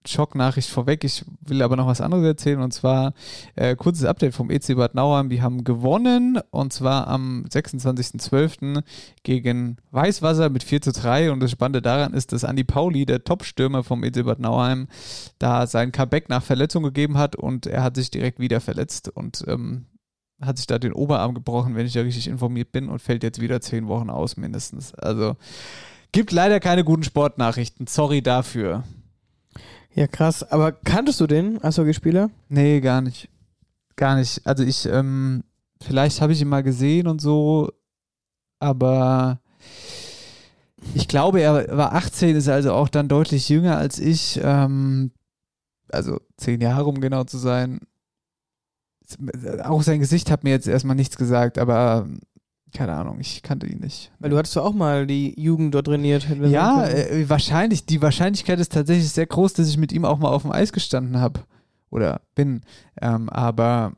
Schocknachricht vorweg. Ich will aber noch was anderes erzählen und zwar äh, kurzes Update vom EC Bad Nauheim. Die haben gewonnen und zwar am 26.12. gegen Weißwasser mit 4 zu 3 und das Spannende daran ist, dass Andi Pauli, der Top-Stürmer vom EC Bad Nauheim, da sein Comeback nach Verletzung gegeben hat und er hat sich direkt wieder verletzt und ähm, hat sich da den Oberarm gebrochen, wenn ich da richtig informiert bin und fällt jetzt wieder zehn Wochen aus mindestens. Also gibt leider keine guten Sportnachrichten. Sorry dafür. Ja, krass. Aber kanntest du den Eishockeyspieler? Nee, gar nicht. Gar nicht. Also ich, ähm, vielleicht habe ich ihn mal gesehen und so, aber ich glaube, er war 18, ist also auch dann deutlich jünger als ich. Ähm, also zehn Jahre, um genau zu sein. Auch sein Gesicht hat mir jetzt erstmal nichts gesagt, aber keine Ahnung, ich kannte ihn nicht. Weil du hattest ja auch mal die Jugend dort trainiert. Ja, äh, wahrscheinlich. Die Wahrscheinlichkeit ist tatsächlich sehr groß, dass ich mit ihm auch mal auf dem Eis gestanden habe oder bin. Ähm, aber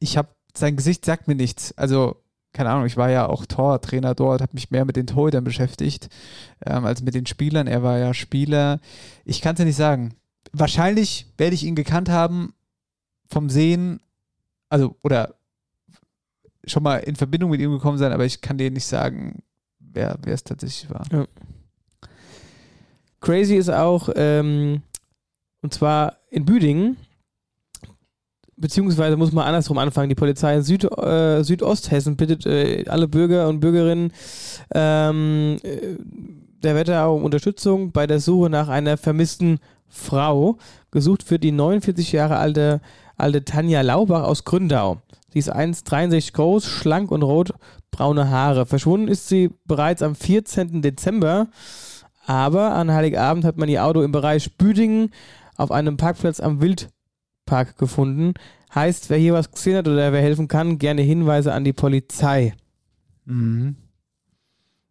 ich habe sein Gesicht sagt mir nichts. Also keine Ahnung. Ich war ja auch Tortrainer dort, habe mich mehr mit den Torhütern beschäftigt ähm, als mit den Spielern. Er war ja Spieler. Ich kann es ja nicht sagen. Wahrscheinlich werde ich ihn gekannt haben vom Sehen, also oder schon mal in Verbindung mit ihm gekommen sein, aber ich kann dir nicht sagen, wer es tatsächlich war. Crazy ist auch, ähm, und zwar in Büdingen, beziehungsweise muss man andersrum anfangen. Die Polizei in Süd, äh, Südosthessen bittet äh, alle Bürger und Bürgerinnen ähm, äh, der Wetterau um Unterstützung bei der Suche nach einer vermissten Frau. Gesucht wird die 49 Jahre alte, alte Tanja Laubach aus Gründau. Sie ist 1,63 groß, schlank und rotbraune Haare. Verschwunden ist sie bereits am 14. Dezember, aber an Heiligabend hat man ihr Auto im Bereich Büdingen auf einem Parkplatz am Wildpark gefunden. Heißt, wer hier was gesehen hat oder wer helfen kann, gerne Hinweise an die Polizei. Mhm.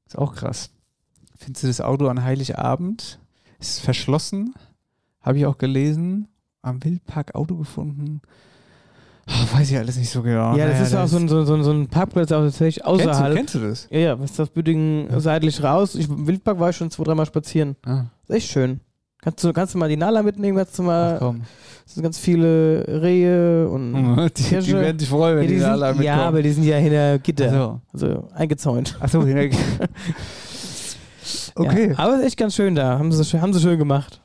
Ist auch krass. Findest du das Auto an Heiligabend? Ist verschlossen? Habe ich auch gelesen. Am Wildpark Auto gefunden. Oh, weiß ich alles nicht so genau. ja, das Naja, ist auch so ein, so, so, so ein Parkplatz auch tatsächlich Kennst du, außerhalb. kennst du das? Ja, ja, was ist das Büdingen seitlich raus? Ich, Im Wildpark war ich schon zwei, dreimal spazieren. Ah, Ist echt schön. Kannst du, kannst du mal die Nala mitnehmen? Kannst du mal, ach komm. es sind ganz viele Rehe und Die, die werden sich freuen, wenn ja, die, die sind, alle mitkommen. ja, aber die sind ja hinter Gitter. Ach so. Also eingezäunt. Ach so, hinter- okay. Ja, aber ist echt ganz schön da. Haben sie, haben sie schön gemacht.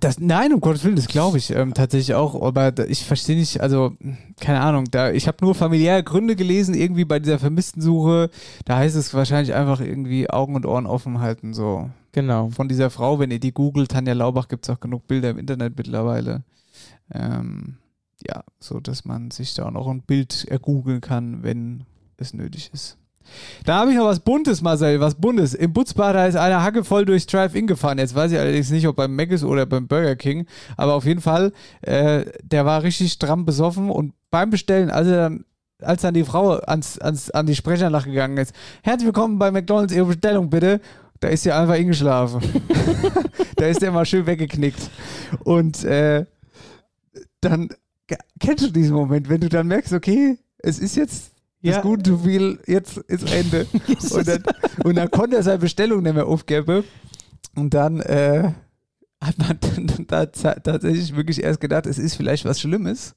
Das, nein, um Gottes Willen, das glaube ich ähm, tatsächlich auch. Aber ich verstehe nicht, also keine Ahnung. Da, ich habe nur familiäre Gründe gelesen, irgendwie bei dieser vermissten Suche. Da heißt es wahrscheinlich einfach irgendwie Augen und Ohren offen halten. So Genau. von dieser Frau, wenn ihr die googelt, Tanja Laubach, gibt es auch genug Bilder im Internet mittlerweile. Ähm, ja, so dass man sich da auch noch ein Bild ergoogeln kann, wenn es nötig ist. Da habe ich noch was Buntes, Marcel, was Buntes. Im Butzbader ist einer Hacke voll durchs Drive-In gefahren. Jetzt weiß ich allerdings nicht, ob beim Mc's oder beim Burger King, aber auf jeden Fall, äh, der war richtig stramm besoffen und beim Bestellen, als er dann als dann die Frau ans, ans, an die Sprechanlage gegangen ist, herzlich willkommen bei McDonalds, Ihre Bestellung bitte, da ist sie einfach eingeschlafen. da ist der mal schön weggeknickt. Und äh, dann kennst du diesen Moment, wenn du dann merkst, okay, es ist jetzt. Das Gut to viel, jetzt ist Ende. und, dann, und dann konnte er seine Bestellung nicht mehr aufgeben. Und dann äh, hat man dann da za- tatsächlich wirklich erst gedacht, es ist vielleicht was Schlimmes.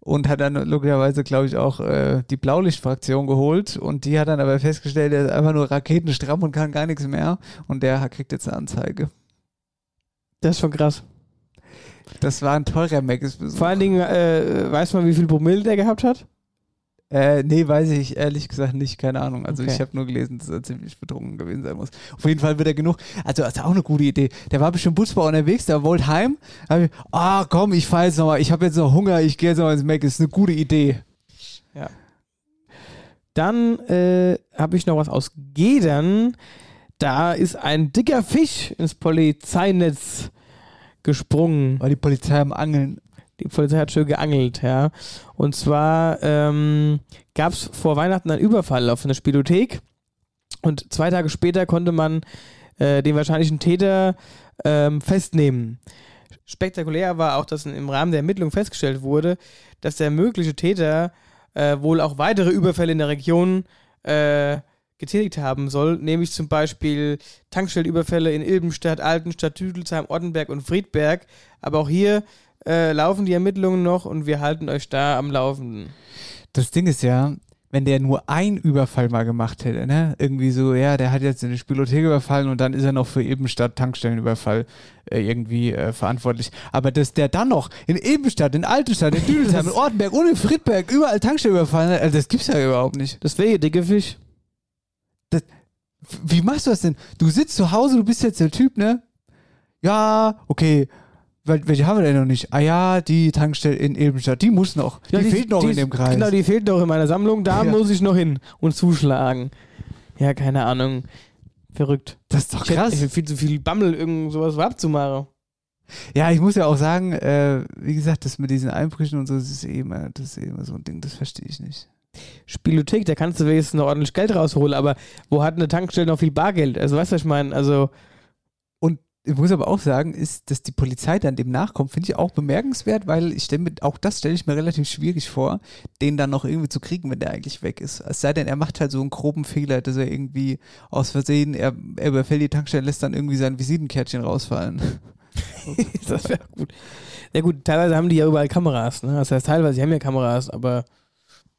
Und hat dann logischerweise, glaube ich, auch äh, die Blaulichtfraktion geholt. Und die hat dann aber festgestellt, er ist einfach nur raketenstramm und kann gar nichts mehr. Und der kriegt jetzt eine Anzeige. Das ist schon krass. Das war ein teurer Mac-Besuch. Vor allen Dingen, äh, weiß man, wie viel Promille der gehabt hat? Äh, nee, weiß ich ehrlich gesagt nicht, keine Ahnung. Also Okay. ich habe nur gelesen, dass er ziemlich betrunken gewesen sein muss. Auf jeden Fall wird er genug. Also das ist auch eine gute Idee. Der war bestimmt Busbau unterwegs, der wollte heim. Ah komm, ich fahr jetzt nochmal, ich habe jetzt noch Hunger, ich gehe jetzt noch ins Mac. Ist eine gute Idee. Dann äh, habe ich noch was aus Gedern. Da ist ein dicker Fisch ins Polizeinetz gesprungen. War die Polizei am Angeln. Die Polizei hat schön geangelt, ja. Und zwar ähm, gab es vor Weihnachten einen Überfall auf eine Spielothek. Und zwei Tage später konnte man äh, den wahrscheinlichen Täter ähm, festnehmen. Spektakulär war auch, dass im Rahmen der Ermittlung festgestellt wurde, dass der mögliche Täter äh, wohl auch weitere Überfälle in der Region äh, getätigt haben soll, nämlich zum Beispiel Tankstellenüberfälle in Ilbenstadt, Altenstadt, Tüdelsheim, Ottenberg und Friedberg. Aber auch hier äh, laufen die Ermittlungen noch und wir halten euch da am Laufenden. Das Ding ist ja, wenn der nur einen Überfall mal gemacht hätte, ne? Irgendwie so, ja, der hat jetzt eine Spielothek überfallen und dann ist er noch für Ebenstadt Tankstellenüberfall äh, irgendwie äh, verantwortlich. Aber dass der dann noch in Ebenstadt, in Altenstadt, in Düdelsheim, in Ortenberg und in Friedberg überall Tankstellen überfallen hat, also das gibt's ja überhaupt nicht. Das wäre dicke Fisch. Wie machst du das denn? Du sitzt zu Hause, du bist jetzt der Typ, ne? Ja, okay. Wel- Welche haben wir denn noch nicht? Ah ja, die Tankstelle in Ebenstadt, die muss noch. Die, fehlt noch die in dem Kreis. Genau, die fehlt noch in meiner Sammlung. Da Ja. muss ich noch hin und zuschlagen. Ja, keine Ahnung. Verrückt. das ist doch Ich hätte krass. ich hätte viel zu viel Bammel, irgend sowas überhaupt zu machen. Ja, ich muss ja auch sagen, äh, wie gesagt, das mit diesen Einbrüchen und so, das ist eh immer, das ist eh immer so ein Ding, das verstehe ich nicht. Spielothek, da kannst du wenigstens noch ordentlich Geld rausholen, aber wo hat eine Tankstelle noch viel Bargeld? Also, weißt du, was ich meine? Also, Ich muss aber auch sagen, ist, dass die Polizei dann dem nachkommt, finde ich auch bemerkenswert, weil ich stelle mir, auch das stelle ich mir relativ schwierig vor, den dann noch irgendwie zu kriegen, wenn der eigentlich weg ist. Es sei denn, er macht halt so einen groben Fehler, dass er irgendwie aus Versehen, er, er überfällt die Tankstelle, lässt dann irgendwie sein Visitenkärtchen rausfallen. das wäre gut. Ja, gut, teilweise haben die ja überall Kameras, ne? Das heißt, teilweise haben ja Kameras, aber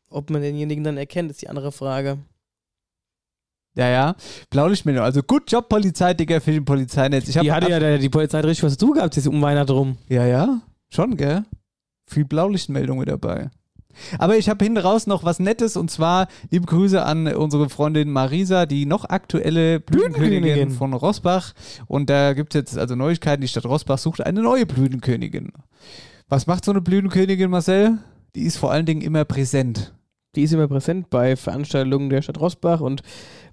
ob man denjenigen dann erkennt, ist die andere Frage. Ja, ja. Blaulichtmeldung. Also gut Job, Polizei, Digga, für den Polizeinetz. Ich Die hatte ja der, die Polizei hat richtig was zu gehabt, jetzt um Weihnachten rum. Ja, ja. Schon, gell? Viel Blaulichtmeldung mit dabei. Aber ich habe hinten raus noch was Nettes und zwar liebe Grüße an unsere Freundin Marisa, die noch aktuelle Blütenkönigin Blütenkönigin. von Rosbach. Und da gibt es jetzt also Neuigkeiten. Die Stadt Rosbach sucht eine neue Blütenkönigin. Was macht so eine Blütenkönigin, Marcel? Die ist vor allen Dingen immer präsent. Die ist immer präsent bei Veranstaltungen der Stadt Rosbach und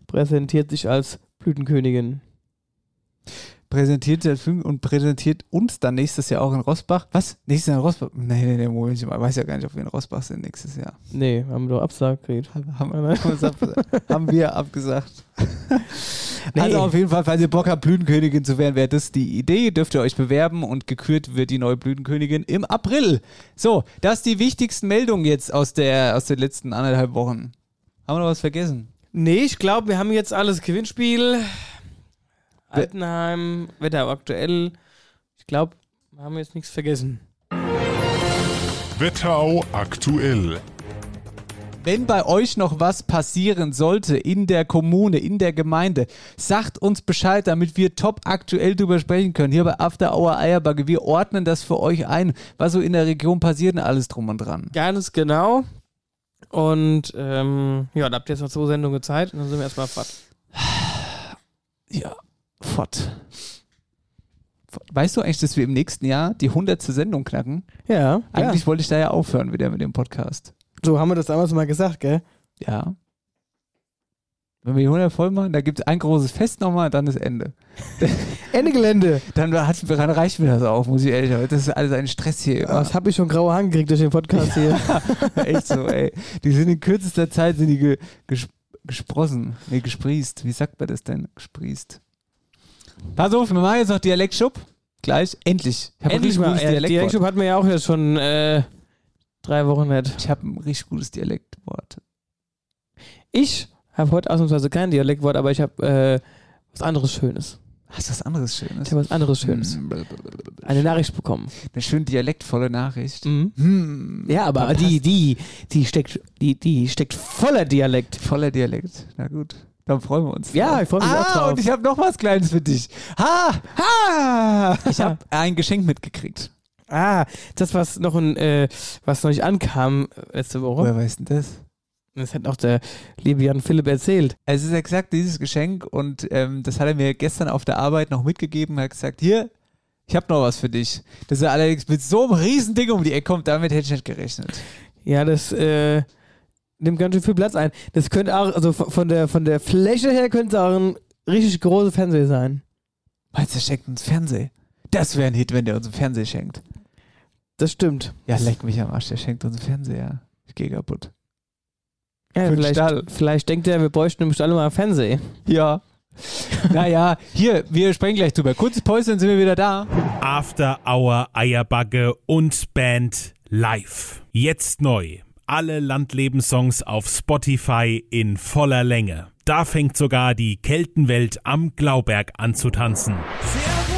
präsentiert sich als Blütenkönigin. Präsentiert der Film und präsentiert uns dann nächstes Jahr auch in Rosbach. Was? Nächstes Jahr in Rosbach? Nee, nee, nee, Moment, ich weiß ja gar nicht, ob wir in Rosbach sind nächstes Jahr. Nee, haben wir doch Absag gekriegt. Haben, haben, haben, wir's abgesagt. haben wir abgesagt. Nee. Also auf jeden Fall, falls ihr Bock habt, Blütenkönigin zu werden, wäre das die Idee. Dürft ihr euch bewerben und gekürt wird die neue Blütenkönigin im April. So, das die wichtigsten Meldungen jetzt aus, der, aus den letzten anderthalb Wochen. Haben wir noch was vergessen? Nee, ich glaube, wir haben jetzt alles Gewinnspiel. Altenheim, Wetter aktuell. Ich glaube, wir haben jetzt nichts vergessen. Wetterau aktuell. Wenn bei euch noch was passieren sollte in der Kommune, in der Gemeinde, sagt uns Bescheid, damit wir top aktuell drüber sprechen können. Hier bei After Hour Eierbagge. Wir ordnen das für euch ein, was so in der Region passiert und alles drum und dran. Ganz genau. Und ähm, ja, da habt ihr jetzt noch zwei Sendungen Zeit und dann sind wir erstmal fort. Ja, fort. Weißt du eigentlich, dass wir im nächsten Jahr die 100. Sendung knacken? Ja, Eigentlich ja. wollte ich da ja aufhören wieder mit dem Podcast. So haben wir das damals mal gesagt, gell? Ja. Wenn wir die 100 voll machen, da gibt es ein großes Fest nochmal, dann ist Ende. Ende Gelände. Dann, hat, dann reicht mir das auch, muss ich ehrlich sagen. Das ist alles ein Stress hier. Was habe ich schon graue Haare gekriegt durch den Podcast hier? Echt so, ey. Die sind in kürzester Zeit sind die ge, ges, gesprossen. Nee, gesprießt. Wie sagt man das denn? Gesprießt. Pass auf, wir machen jetzt noch Dialektschub. Gleich. Endlich. Ich Endlich mal. gutes Ja. Dialektschub hatten wir ja auch jetzt schon äh, drei Wochen nicht. Ich habe ein richtig gutes Dialektwort. Ich habe heute ausnahmsweise kein Dialektwort, aber ich habe äh, was anderes Schönes. Hast du was anderes Schönes? Ich habe was anderes Schönes. Eine Nachricht bekommen. Eine schön dialektvolle Nachricht. Mhm. Hm. Ja, aber Da die, die, die steckt, die, die steckt voller Dialekt. Voller Dialekt. Na gut. Dann freuen wir uns. Ja, drauf. ich freu mich ah, auch drauf. Und ich habe noch was Kleines für dich. Ha! Ha! Ich habe ein Geschenk mitgekriegt. Ah, das was noch ein, äh, was noch nicht ankam äh, letzte Woche. Woher weißt du das? Das hat auch der liebe Jan Philipp erzählt. Es ist exakt dieses Geschenk und ähm, das hat er mir gestern auf der Arbeit noch mitgegeben. Er hat gesagt, hier, ich habe noch was für dich. Dass er allerdings mit so einem riesen Ding um die Ecke kommt, damit hätte ich nicht gerechnet. Ja, das äh, nimmt ganz schön viel Platz ein. Das könnte auch, also von der, von der Fläche her könnte es auch ein richtig großer Fernseher sein. Meinst du, er schenkt uns Fernseh? Das wäre ein Hit, wenn der uns einen Fernseher schenkt. Das stimmt. Ja, leck mich am Arsch, der schenkt uns einen Fernseher. Ich gehe kaputt. Ja, Für den vielleicht, Stall. vielleicht denkt er, wir bräuchten nämlich alle mal einen Fernseher. Ja. naja, hier, wir sprechen gleich drüber. Kurzes Päuschen, sind wir wieder da. After Hour Eierbagge und Band live. Jetzt neu. Alle Landlebenssongs auf Spotify in voller Länge. Da fängt sogar die Keltenwelt am Glauberg an zu tanzen. Servus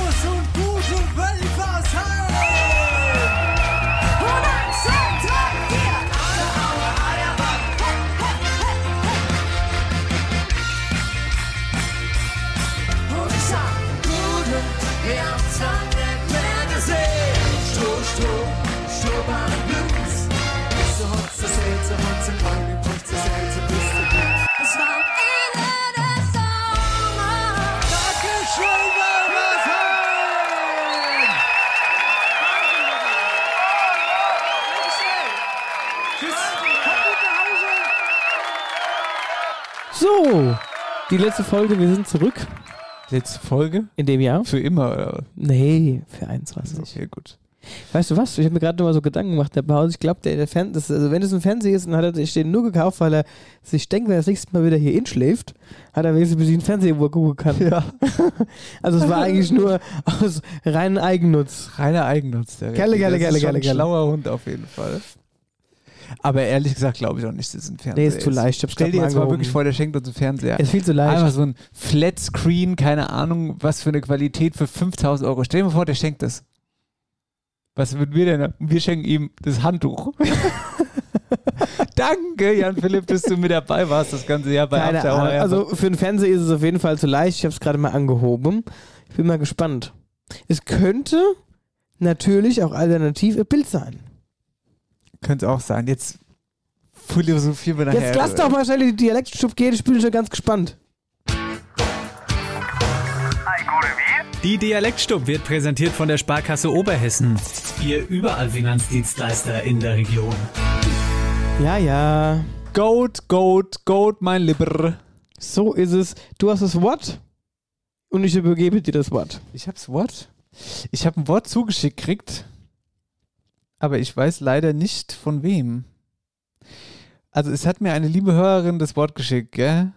die letzte Folge, wir sind zurück Letzte Folge? in dem Jahr. Für immer, oder? Nee, für 21. Okay, gut. Weißt du was? Ich habe mir gerade noch mal so Gedanken gemacht der Pause. Ich glaube, der, der Fan, das, also wenn es ein Fernseher ist, dann hat er sich den nur gekauft, weil er sich denkt, wenn er das nächste Mal wieder hier inschläft, hat er wenigstens bis einen Fernseher, wo er gucken kann. Ja. Also es war eigentlich nur aus reinem Eigennutz. Reiner Eigennutz. Der Gelle, gelle, gelle, gelle, ein gelle. schlauer Hund auf jeden Fall. Aber ehrlich gesagt glaube ich auch nicht, dass es ein Fernseher Nee, ist zu leicht. Ich Stell dir mal jetzt mal wirklich vor, der schenkt uns einen Fernseher. Ist viel zu leicht. Einfach so ein Flatscreen, keine Ahnung, was für eine Qualität für 5000 Euro. Stell dir mal vor, der schenkt das. Was würden wir denn? Wir schenken ihm das Handtuch. Danke, Jan Philipp, dass du mit dabei warst das ganze Jahr bei Keine After Hour. Also für einen Fernseher ist es auf jeden Fall zu leicht. Ich habe es gerade mal angehoben. Ich bin mal gespannt. Es könnte natürlich auch alternativ ein Bild sein. Könnte es auch sein. Jetzt philosophieren wir nachher. Jetzt lass doch mal schnell die Dialektstub gehen, ich bin schon ganz gespannt. Die Dialektstub wird präsentiert von der Sparkasse Oberhessen. Ihr überall Finanzdienstleister in der Region. Ja, ja. Goat, Goat, Goat, mein Lieber. So ist es. Du hast das Wort und ich übergebe dir das Wort. Ich hab's Wort. Ich habe ein Wort zugeschickt gekriegt, aber ich weiß leider nicht von wem. Also es hat mir eine liebe Hörerin das Wort geschickt, gell?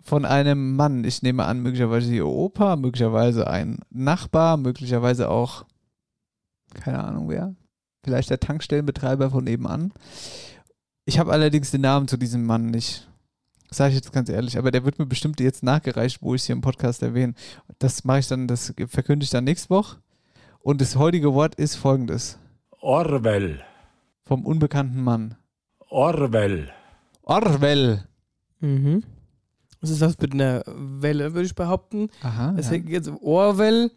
Von einem Mann. Ich nehme an, möglicherweise ihr Opa, möglicherweise ein Nachbar, möglicherweise auch, keine Ahnung wer, vielleicht der Tankstellenbetreiber von nebenan. Ich habe allerdings den Namen zu diesem Mann nicht. Sage ich jetzt ganz ehrlich, aber der wird mir bestimmt jetzt nachgereicht, wo ich es hier im Podcast erwähne. Das mache ich dann, das verkünde ich dann nächste Woche. Und das heutige Wort ist folgendes: Orwell. Vom unbekannten Mann. Orwell. Orwell. Mhm. Das ist was mit einer Welle, würde ich behaupten. Aha. Es ja. jetzt Ohrwell.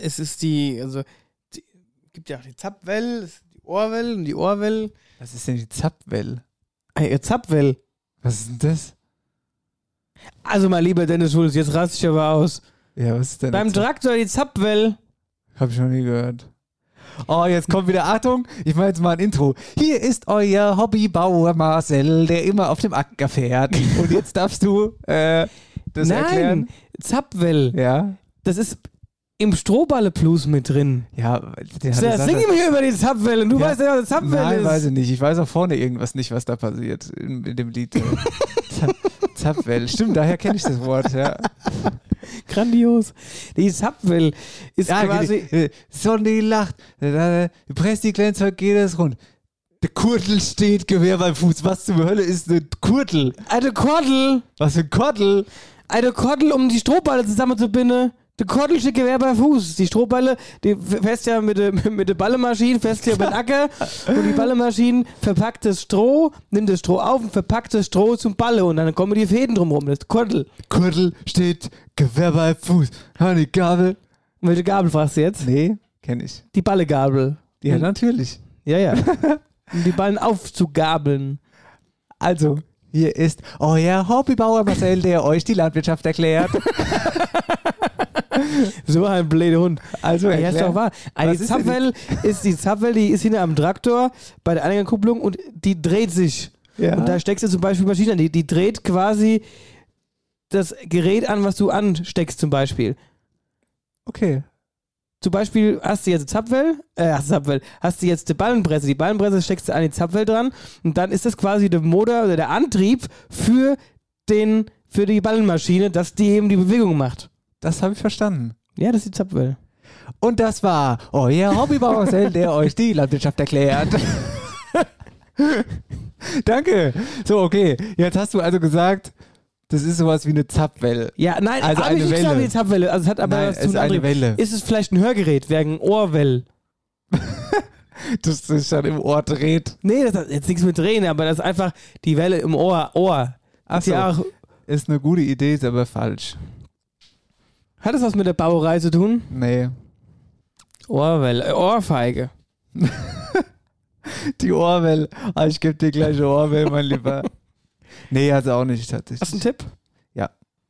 Es ist die, also die, gibt ja auch die Zapwell, die Ohrwell und die Ohrwell. Was ist denn die Zapwell? Hey, Zapwell. Was ist denn das? Also mein lieber Dennis Schulz, jetzt raste ich aber aus. Ja, was ist denn Beim eine Traktor die Zapwell. Hab ich noch nie gehört. Oh, jetzt kommt wieder Achtung. Ich mache jetzt mal ein Intro. Hier ist euer Hobbybauer Marcel, der immer auf dem Acker fährt. Und jetzt darfst du äh, das Nein, erklären. Zapwell. Ja. Das ist im Strohballe-Blues mit drin. Ja, der hat gesagt, sing ihm hier über die Zapwelle. Und du Ja. weißt ja, was Zapwell Nein, ist. weiß ich nicht. Ich weiß auch vorne irgendwas nicht, was da passiert in, in dem Lied. Zap- Zapwell. Stimmt, daher kenne ich das Wort, ja. Grandios. Die Zapwell ist Ja, quasi. äh, Sonne lacht, äh, du presst die kleinen Zeug, geht es rund. Der Kurtel steht, Gewehr beim Fuß. Was zur Hölle ist eine Kurtel? Eine Kordel. Was für ein Kordel? Eine Kordel, um die Strohballe zusammenzubinden. Der Kordel steht Gewehr bei Fuß. Die Strohballe, die fährst ja mit der mit der Ballemaschine, fährst ja über den Acker und die Ballemaschine verpackt das Stroh, nimmt das Stroh auf und verpackt das Stroh zum Balle und dann kommen die Fäden drumherum. Das ist Kordel. Kurtel steht, Gewehr beim Fuß. Die Gabel. Und welche Gabel fragst du jetzt? Nee, kenne ich. Die Ballegabel. Ja, natürlich. Ja, ja. um die Ballen aufzugabeln. Also, hier ist euer Hobbybauer Marcel, der euch die Landwirtschaft erklärt. So ein blöder Hund. Also, Ja, ist doch wahr. Eine Was ist die- Zapfwelle ist die Zapfwelle, die ist hinter am Traktor bei der Anhängerkupplung und die dreht sich. Ja. Und da steckst du zum Beispiel Maschine an. Die, die dreht quasi das Gerät an, was du ansteckst zum Beispiel. Okay. Zum Beispiel hast du jetzt eine Zapfwelle, äh, Zapfwelle, hast du jetzt die Ballenpresse. Die Ballenpresse steckst du an die Zapfwelle dran und dann ist das quasi der Motor oder der Antrieb für, den, für die Ballenmaschine, dass die eben die Bewegung macht. Das habe ich verstanden. Ja, das ist die Zapfwelle. Und das war euer Hobbybauer der euch die Landwirtschaft erklärt. Danke. So, okay. Jetzt hast du also gesagt, das ist sowas wie eine Zapfwelle. Ja, nein, Also eine ich gesagt, Welle. wie die Zapfwelle. Also es hat aber Nein, was zu ist eine. Welle. Ist es vielleicht ein Hörgerät wegen Ohrwell? Das sich dann im Ohr dreht. Nee, das hat jetzt nichts mit Drehen, aber das ist einfach die Welle im Ohr. Ohr. Ach auch, Ist eine gute Idee, ist aber falsch. Hat das was mit der Bauerei zu tun? Nee. Ohrwelle, äh, Ohrfeige. Die Ohrwelle. Ah, ich gebe dir gleich eine Ohrwelle, mein Lieber. Nee, also auch nicht tatsächlich. Hast du einen Tipp?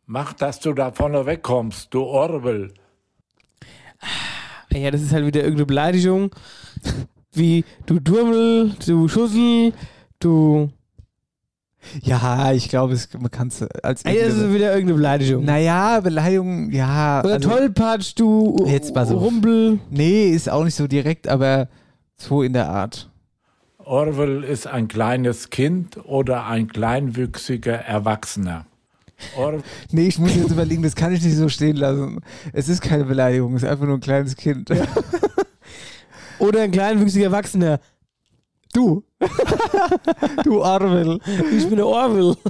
Mach, dass du da vorne wegkommst, du Orwell. Ja, das ist halt wieder irgendeine Beleidigung. Wie du Durmel, du Schussel, du. Ja, ich glaube, es- man kann es als. Ey, das ist wieder irgendeine Beleidigung. naja, Beleidigung, ja. Oder also- Tollpatsch, du Jetzt mal so. Rumpel. Nee, ist auch nicht so direkt, aber so in der Art. Orwell ist ein kleines Kind oder ein kleinwüchsiger Erwachsener. Or Nee, ich muss jetzt überlegen, das kann ich nicht so stehen lassen. Es ist keine Beleidigung, es ist einfach nur ein kleines Kind. Oder ein kleinwüchsiger Erwachsener. Du. du Orwell. Ich bin der Orwell.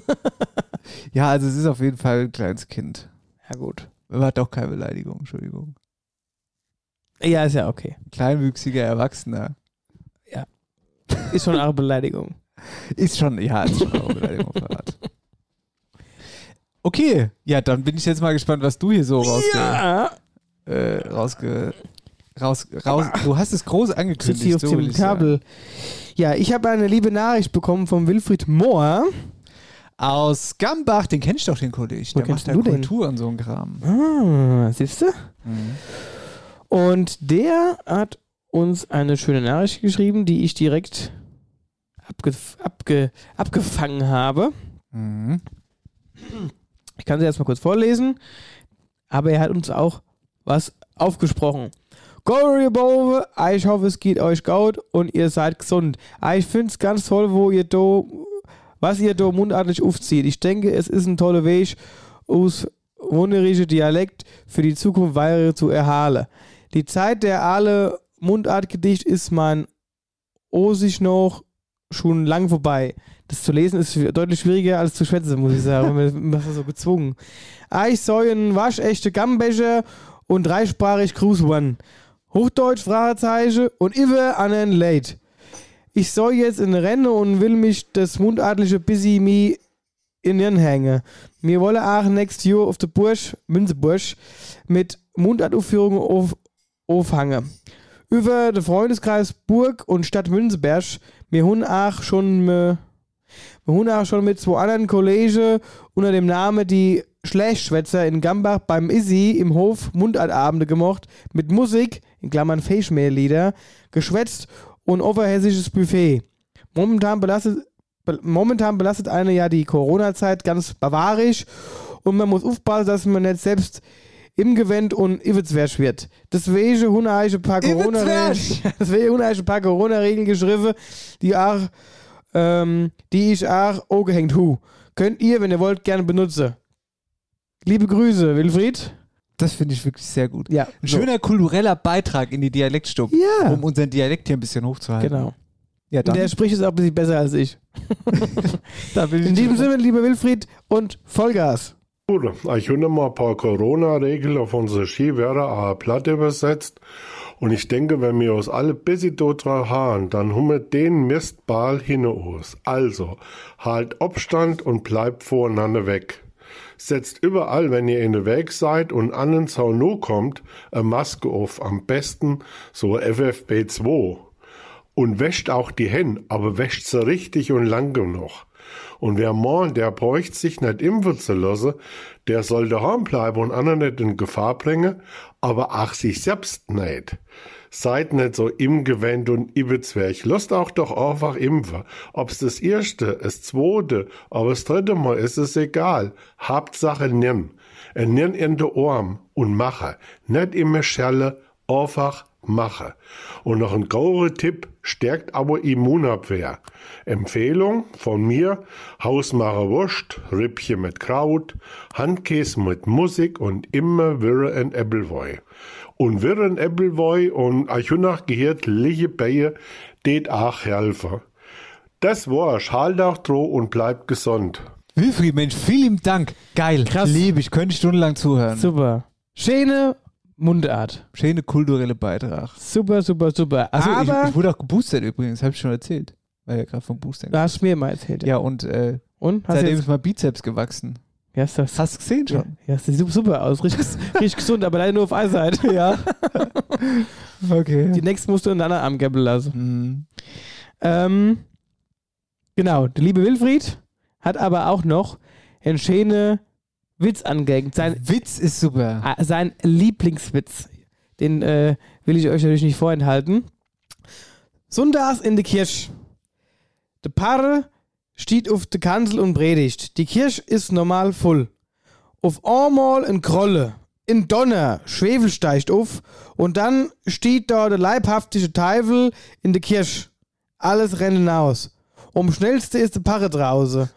Ja, also es ist auf jeden Fall ein kleines Kind. Ja, gut. War doch keine Beleidigung, Entschuldigung. Ja, ist ja okay. Kleinwüchsiger Erwachsener. Ist schon eine Beleidigung. Ist schon, ja, ist schon auch eine Beleidigung Art. Okay, ja, dann bin ich jetzt mal gespannt, was du hier so rausge, Ja. äh, rausge raus, raus. Du hast es groß Sitzt hier angekündigt. auf So dem ich sagen. Ja, ich habe eine liebe Nachricht bekommen von Wilfried Mohr. Aus Gambach, den kennst du doch, den Kollege. Wo Der macht da? Kultur und so ein Kram. Ah, siehst du? Mhm. Und der hat uns eine schöne Nachricht geschrieben, die ich direkt abge abge abgefangen habe. Mhm. Ich kann sie erstmal kurz vorlesen, aber er hat uns auch was aufgesprochen. Go Bove, ich hoffe, es geht euch gut und ihr seid gesund. Ich finde es ganz toll, wo ihr da, was ihr da mundartlich aufzieht. Ich denke, es ist ein toller Weg, aus wunderlichen Dialekt für die Zukunft weiter zu erhalten. Die Zeit der alle Mundartgedicht ist mein Osig noch schon lang vorbei. Das zu lesen ist deutlich schwieriger als zu schwätzen, muss ich sagen. Man ist so gezwungen. Ich soll einen waschechte Gambecher und dreisprachig Grußwan. Hochdeutsch, Fragezeichen und Iwe an den Late. Ich soll jetzt in Rennen und will mich das mundartliche Busy Me in den hängen. Wir wollen auch next year auf der Bursch, Münzebursch, mit Mundartaufführungen auf, aufhangen. Über den Freundeskreis Burg und Stadt Münzeberg, wir haben auch schon, wir haben auch schon mit zwei anderen Kollegen unter dem Namen die Schlechtschwätzer in Gambach beim Issi im Hof Mundartabende gemacht, mit Musik, in Klammern Feischmehllieder, geschwätzt und overhessisches Buffet. Momentan belastet, be momentan belastet eine ja die Corona-Zeit ganz bavarisch und man muss aufpassen, dass man nicht selbst im Gewand und Iwitzwersch wird. Deswegen habe ich ein paar Corona-Regeln Corona-Regeln geschrieben, die auch, ähm, die ich auch angehängt hu. Könnt ihr, wenn ihr wollt, gerne benutzen. Liebe Grüße, Wilfried. Das finde ich wirklich sehr gut. Ja, Ein so. schöner kultureller Beitrag in die Dialektstub, Ja. um unseren Dialekt hier ein bisschen hochzuhalten. Genau. Ja, der spricht es auch ein bisschen besser als ich. da will ich In diesem Sinne, lieber Wilfried, und Vollgas. Gut, ich habe mal ein paar Corona-Regeln auf unsere Skiwehrer eine Platte übersetzt. Und ich denke, wenn wir uns alle bisschen dort dran haben, dann haben wir den Mistball hin aus. Also, halt Abstand und bleibt voreinander weg. Setzt überall, wenn ihr in der Weg seid und an den Zaun no kommt, eine Maske auf. Am besten so FFP2. Und wäscht auch die Hände, aber wäscht sie richtig und lang genug. Und wer meint, der bräuchte sich nicht impfen zu lassen, der soll daheim bleiben und anderen nicht in Gefahr bringen, aber auch sich selbst nicht. Seid nicht so im Gewand und Ibezwerg. Lasst auch doch einfach impfen. Ob's das erste, das zweite, aber das dritte Mal ist es egal. Hauptsache nimm. Nimm in de Arm und mache. Nicht immer schelle, einfach mache. Und noch ein grauer Tipp, stärkt aber Immunabwehr. Empfehlung von mir, Hausmacher Wurst, Rippchen mit Kraut, Handkäse mit Musik und immer Wirre und Äppelwoi. Und Wirre und Äppelwoi und Achunach gehört Liche Beie, det auch helfen. Das war's, halt auch droh und bleibt gesund. Wilfried, Mensch, vielen Dank. Geil. Krass. Lieb, ich könnte stundenlang zuhören. Super. Schöne Mundart. Schöne kulturelle Beitrag. Super, super, super. Also ich, Aber, ich wurde auch geboostert übrigens, habe ich schon erzählt. Weil ja gerade vom Boostern. du hast mir mal erzählt. Ja, und äh, Und? Hast du seitdem ist mein Bizeps gewachsen. ja, ist das, Hast du gesehen ja, schon? ja, das sieht super aus. Richtig, richtig gesund, aber leider nur auf einer Seite. Ja. Okay. Die nächsten musst du in den anderen Arm gäbeln lassen. Mhm. Ähm, genau, der liebe Wilfried hat aber auch noch einen schönen Witz angehängt. Sein, Witz ist super. Ah, sein Lieblingswitz. Den äh, will ich euch natürlich nicht vorenthalten. Sonntags in der Kirche. Der Pfarrer steht auf der Kanzel und predigt. Die Kirche ist normal voll. Auf einmal ein Krolle, ein Donner, Schwefel steigt auf und dann steht da der leibhaftige Teufel in der Kirche. Alles rennen aus. Um schnellste ist der Pfarrer draußen.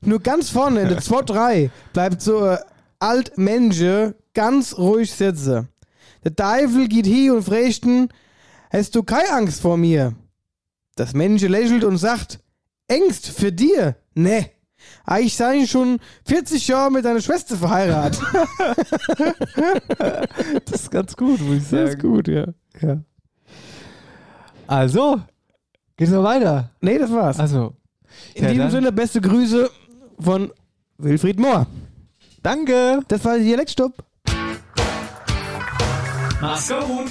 Nur ganz vorne in der 2-3 bleibt so ein alt Mensch ganz ruhig sitzen. Der Teufel geht hier und fragt ihn, hast du keine Angst vor mir? Das Mensch lächelt und sagt, Ängst für dir? Nee. Ich sei schon 40 Jahre mit deiner Schwester verheiratet. Das ist ganz gut, muss ich sagen. Das ist gut, ja. Ja. Also, geht's noch weiter? Nee, das war's. Also, In ja, diesem dann- Sinne, beste Grüße von Wilfried Mohr. danke. Das war der Dialektstopp. Mach's gut.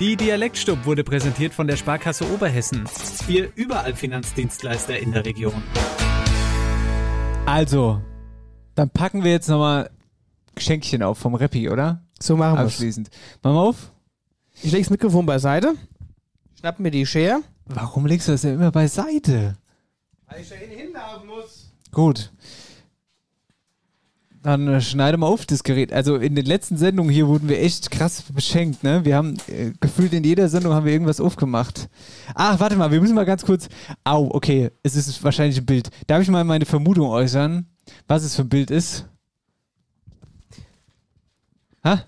Die Dialektstub wurde präsentiert von der Sparkasse Oberhessen. Ihr überall Finanzdienstleister in der Region. Also, dann packen wir jetzt nochmal Geschenkchen auf vom Rappi, oder? So machen wir es. Abschließend. Machen wir auf? Ich lege das Mikrofon beiseite, schnapp mir die Schere. Warum legst du das denn immer beiseite? Weil ich da hinlaufen muss. Gut. Dann äh, schneide mal auf das Gerät. Also in den letzten Sendungen hier wurden wir echt krass beschenkt, ne? Wir haben äh, gefühlt in jeder Sendung haben wir irgendwas aufgemacht. Ach, warte mal, wir müssen mal ganz kurz. Au, okay, es ist wahrscheinlich ein Bild. Darf ich mal meine Vermutung äußern, was es für ein Bild ist? Ha?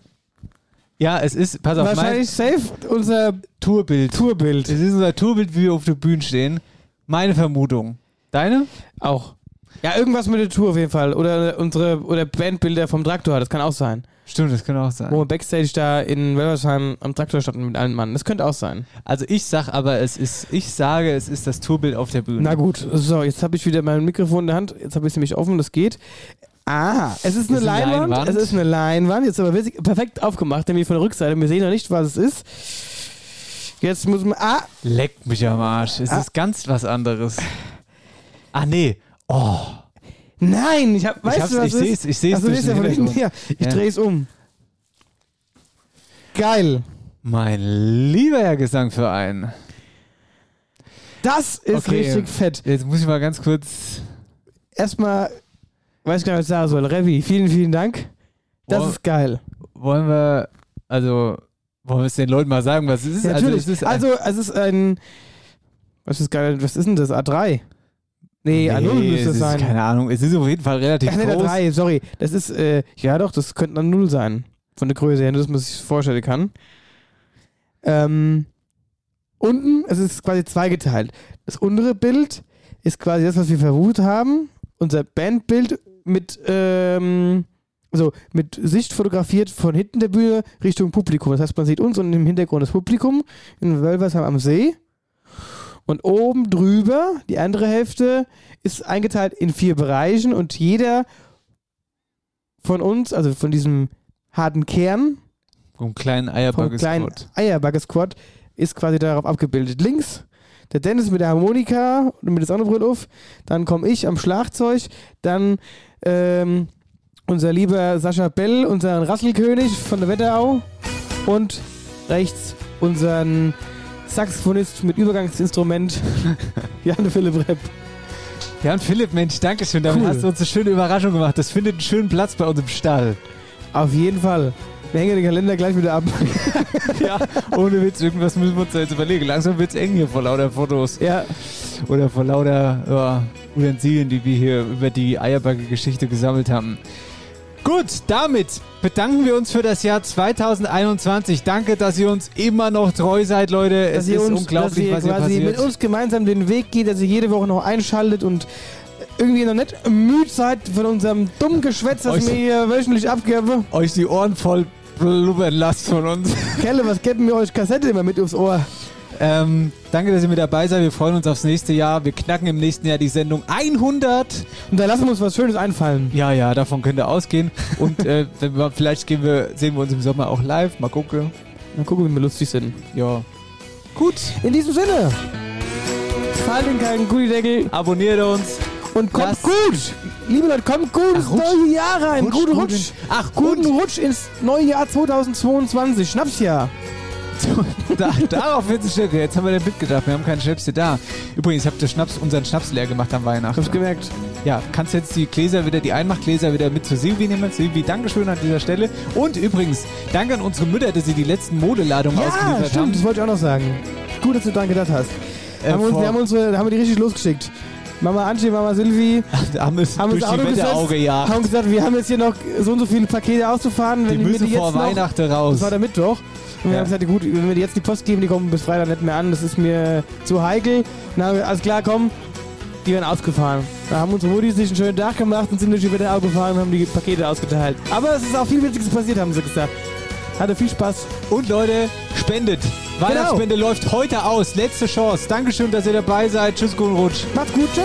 Ja, es ist, pass auf, mein Wahrscheinlich safe unser Tourbild. Tourbild. Es ist unser Tourbild, wie wir auf der Bühne stehen. Meine Vermutung. Deine? Auch. Ja, irgendwas mit der Tour auf jeden Fall. Oder unsere oder Bandbilder vom Traktor, das kann auch sein. Stimmt, das kann auch sein. Wo wir Backstage da in Wellersheim am Traktor standen mit allen Mann. Das könnte auch sein. Also ich sag aber, es ist, ich sage, es ist das Tourbild auf der Bühne. Na gut, so, jetzt habe ich wieder mein Mikrofon in der Hand. Jetzt habe ich es nämlich offen, das geht. Ah, es ist eine Ist eine Leinwand. Leinwand. Es ist eine Leinwand. Jetzt aber perfekt aufgemacht, nämlich von der Rückseite. Wir sehen noch nicht, was es ist. Jetzt muss man. Ah, Leckt mich am Arsch. Es Ah. ist ganz was anderes. Ah, nee. Oh. nein, ich hab, weißt hab's- du, was ich es ist? seh's- ich ja den von hinten. Hintergrund. Ja, ich Ja. drehe es um. Geil. Mein lieber Herr Gesangverein. Das ist Okay. richtig fett. Jetzt muss ich mal ganz kurz. Erstmal, weiß gar nicht, was ich sagen soll. Revi, vielen, vielen Dank. Das Oh. ist geil. Wollen wir, also, wollen wir es den Leuten mal sagen, was es ist? Ja, natürlich. Also, es ist ein- Also, ist ein. Was ist geil? Was ist denn das? A3? Nee, A0 Nee, müsste es es ist, sein. Keine Ahnung. Es ist auf jeden Fall relativ Ach nee, groß. A3, sorry. Das ist, äh, ja doch, das könnte eine 0 sein. Von der Größe her, nur dass man sich vorstellen kann. Ähm, unten, es ist quasi zweigeteilt. Das untere Bild ist quasi das, was wir vermutet haben. Unser Bandbild mit, ähm, also mit Sicht fotografiert von hinten der Bühne Richtung Publikum. Das heißt, man sieht uns und im Hintergrund das Publikum in Wölversheim am See. Und oben drüber, die andere Hälfte, ist eingeteilt in vier Bereichen und jeder von uns, also von diesem harten Kern, Vom kleinen Eierbagger-Squad, ist quasi darauf abgebildet. Links der Dennis mit der Harmonika und mit der Sonnenbrille auf. Dann komme ich am Schlagzeug. Dann ähm, unser lieber Sascha Bell, unseren Rasselkönig von der Wetterau. Und rechts unseren Saxophonist mit Übergangsinstrument, Jan Philipp Repp. Ja, und Philipp, Mensch, danke schön. Damit Cool. hast du uns eine schöne Überraschung gemacht. Das findet einen schönen Platz bei uns im Stall. Auf jeden Fall. Wir hängen den Kalender gleich wieder ab. ja, ohne Witz, irgendwas müssen wir uns da jetzt überlegen. Langsam wird's eng hier vor lauter Fotos. Ja. Oder vor lauter ja, Utensilien, die wir hier über die Eierbagge-Geschichte gesammelt haben. Gut, damit bedanken wir uns für das Jahr 2021. Danke, dass ihr uns immer noch treu seid, Leute. dass es ist uns, unglaublich, was hier passiert. mit uns gemeinsam den Weg geht, dass ihr jede Woche noch einschaltet und irgendwie noch nicht müde seid von unserem dummen Geschwätz, das Euch- wir hier wöchentlich abgeben. Euch die Ohren voll blubbern lasst von uns. Kelle, was geben wir euch Kassette immer mit aufs Ohr? Ähm, danke, dass ihr mit dabei seid. Wir freuen uns aufs nächste Jahr. Wir knacken im nächsten Jahr die Sendung 100. Und da lassen wir uns was Schönes einfallen. Ja, ja, davon könnt ihr ausgehen. Und äh, vielleicht gehen wir, sehen wir uns im Sommer auch live. Mal gucken. Mal gucken, wie wir lustig sind. Ja. Gut. In diesem Sinne, fallt den kalten Gullideckel Abonniert uns. und kommt Lasst- gut. Liebe Leute, kommt gut ins neue Jahr rein. Rutsch Guten gut Rutsch. Ach, Guten gut. Rutsch ins neue Jahr 2022. Schnapsjahr. Da, darauf wird es stärker. Jetzt haben wir den mitgedacht. Wir haben keinen Schnaps hier da. Übrigens, habt ihr Schnaps, unseren Schnaps leer gemacht am Weihnachten. Hab's gemerkt. Ja, kannst jetzt die Gläser wieder, die Einmachgläser wieder mit zu Silvi nehmen. Silvi, Dankeschön an dieser Stelle. Und übrigens, danke an unsere Mütter, dass sie die letzten Modeladungen Ja, ausgeliefert stimmt, haben. das wollte ich auch noch sagen. Gut, dass du daran gedacht hast. Äh, haben, wir uns, wir haben, unsere, haben wir die richtig losgeschickt. Mama Angie, Mama Silvi haben wir es haben durch uns die Auto gesetzt, Wetterauge gejagt. haben gesagt, wir haben jetzt hier noch so und so viele Pakete auszufahren. Wenn Die wir müssen die vor noch, Weihnachten raus. Das war der Mittwoch. Und wir Ja. haben gesagt, gut, wenn wir jetzt die Post geben, die kommen bis Freitag nicht mehr an, das ist mir zu heikel. Und dann haben wir, alles klar, komm, die werden ausgefahren. Da haben unsere Mutti sich einen schönen Tag gemacht und sind durch die Wetterau gefahren und haben die Pakete ausgeteilt. Aber es ist auch viel Wichtiges passiert, haben sie gesagt. Hatte viel Spaß. Und Leute, spendet. Genau. Weihnachtsspende läuft heute aus. Letzte Chance. Dankeschön, dass ihr dabei seid. Tschüss, guten Rutsch. Macht's gut, tschüss.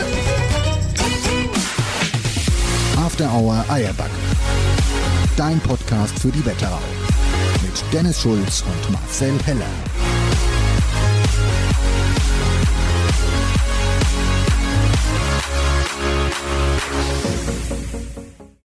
After Hour Eierbacke. Dein Podcast für die Wetterau. Dennis Schulz und Marcel Heller.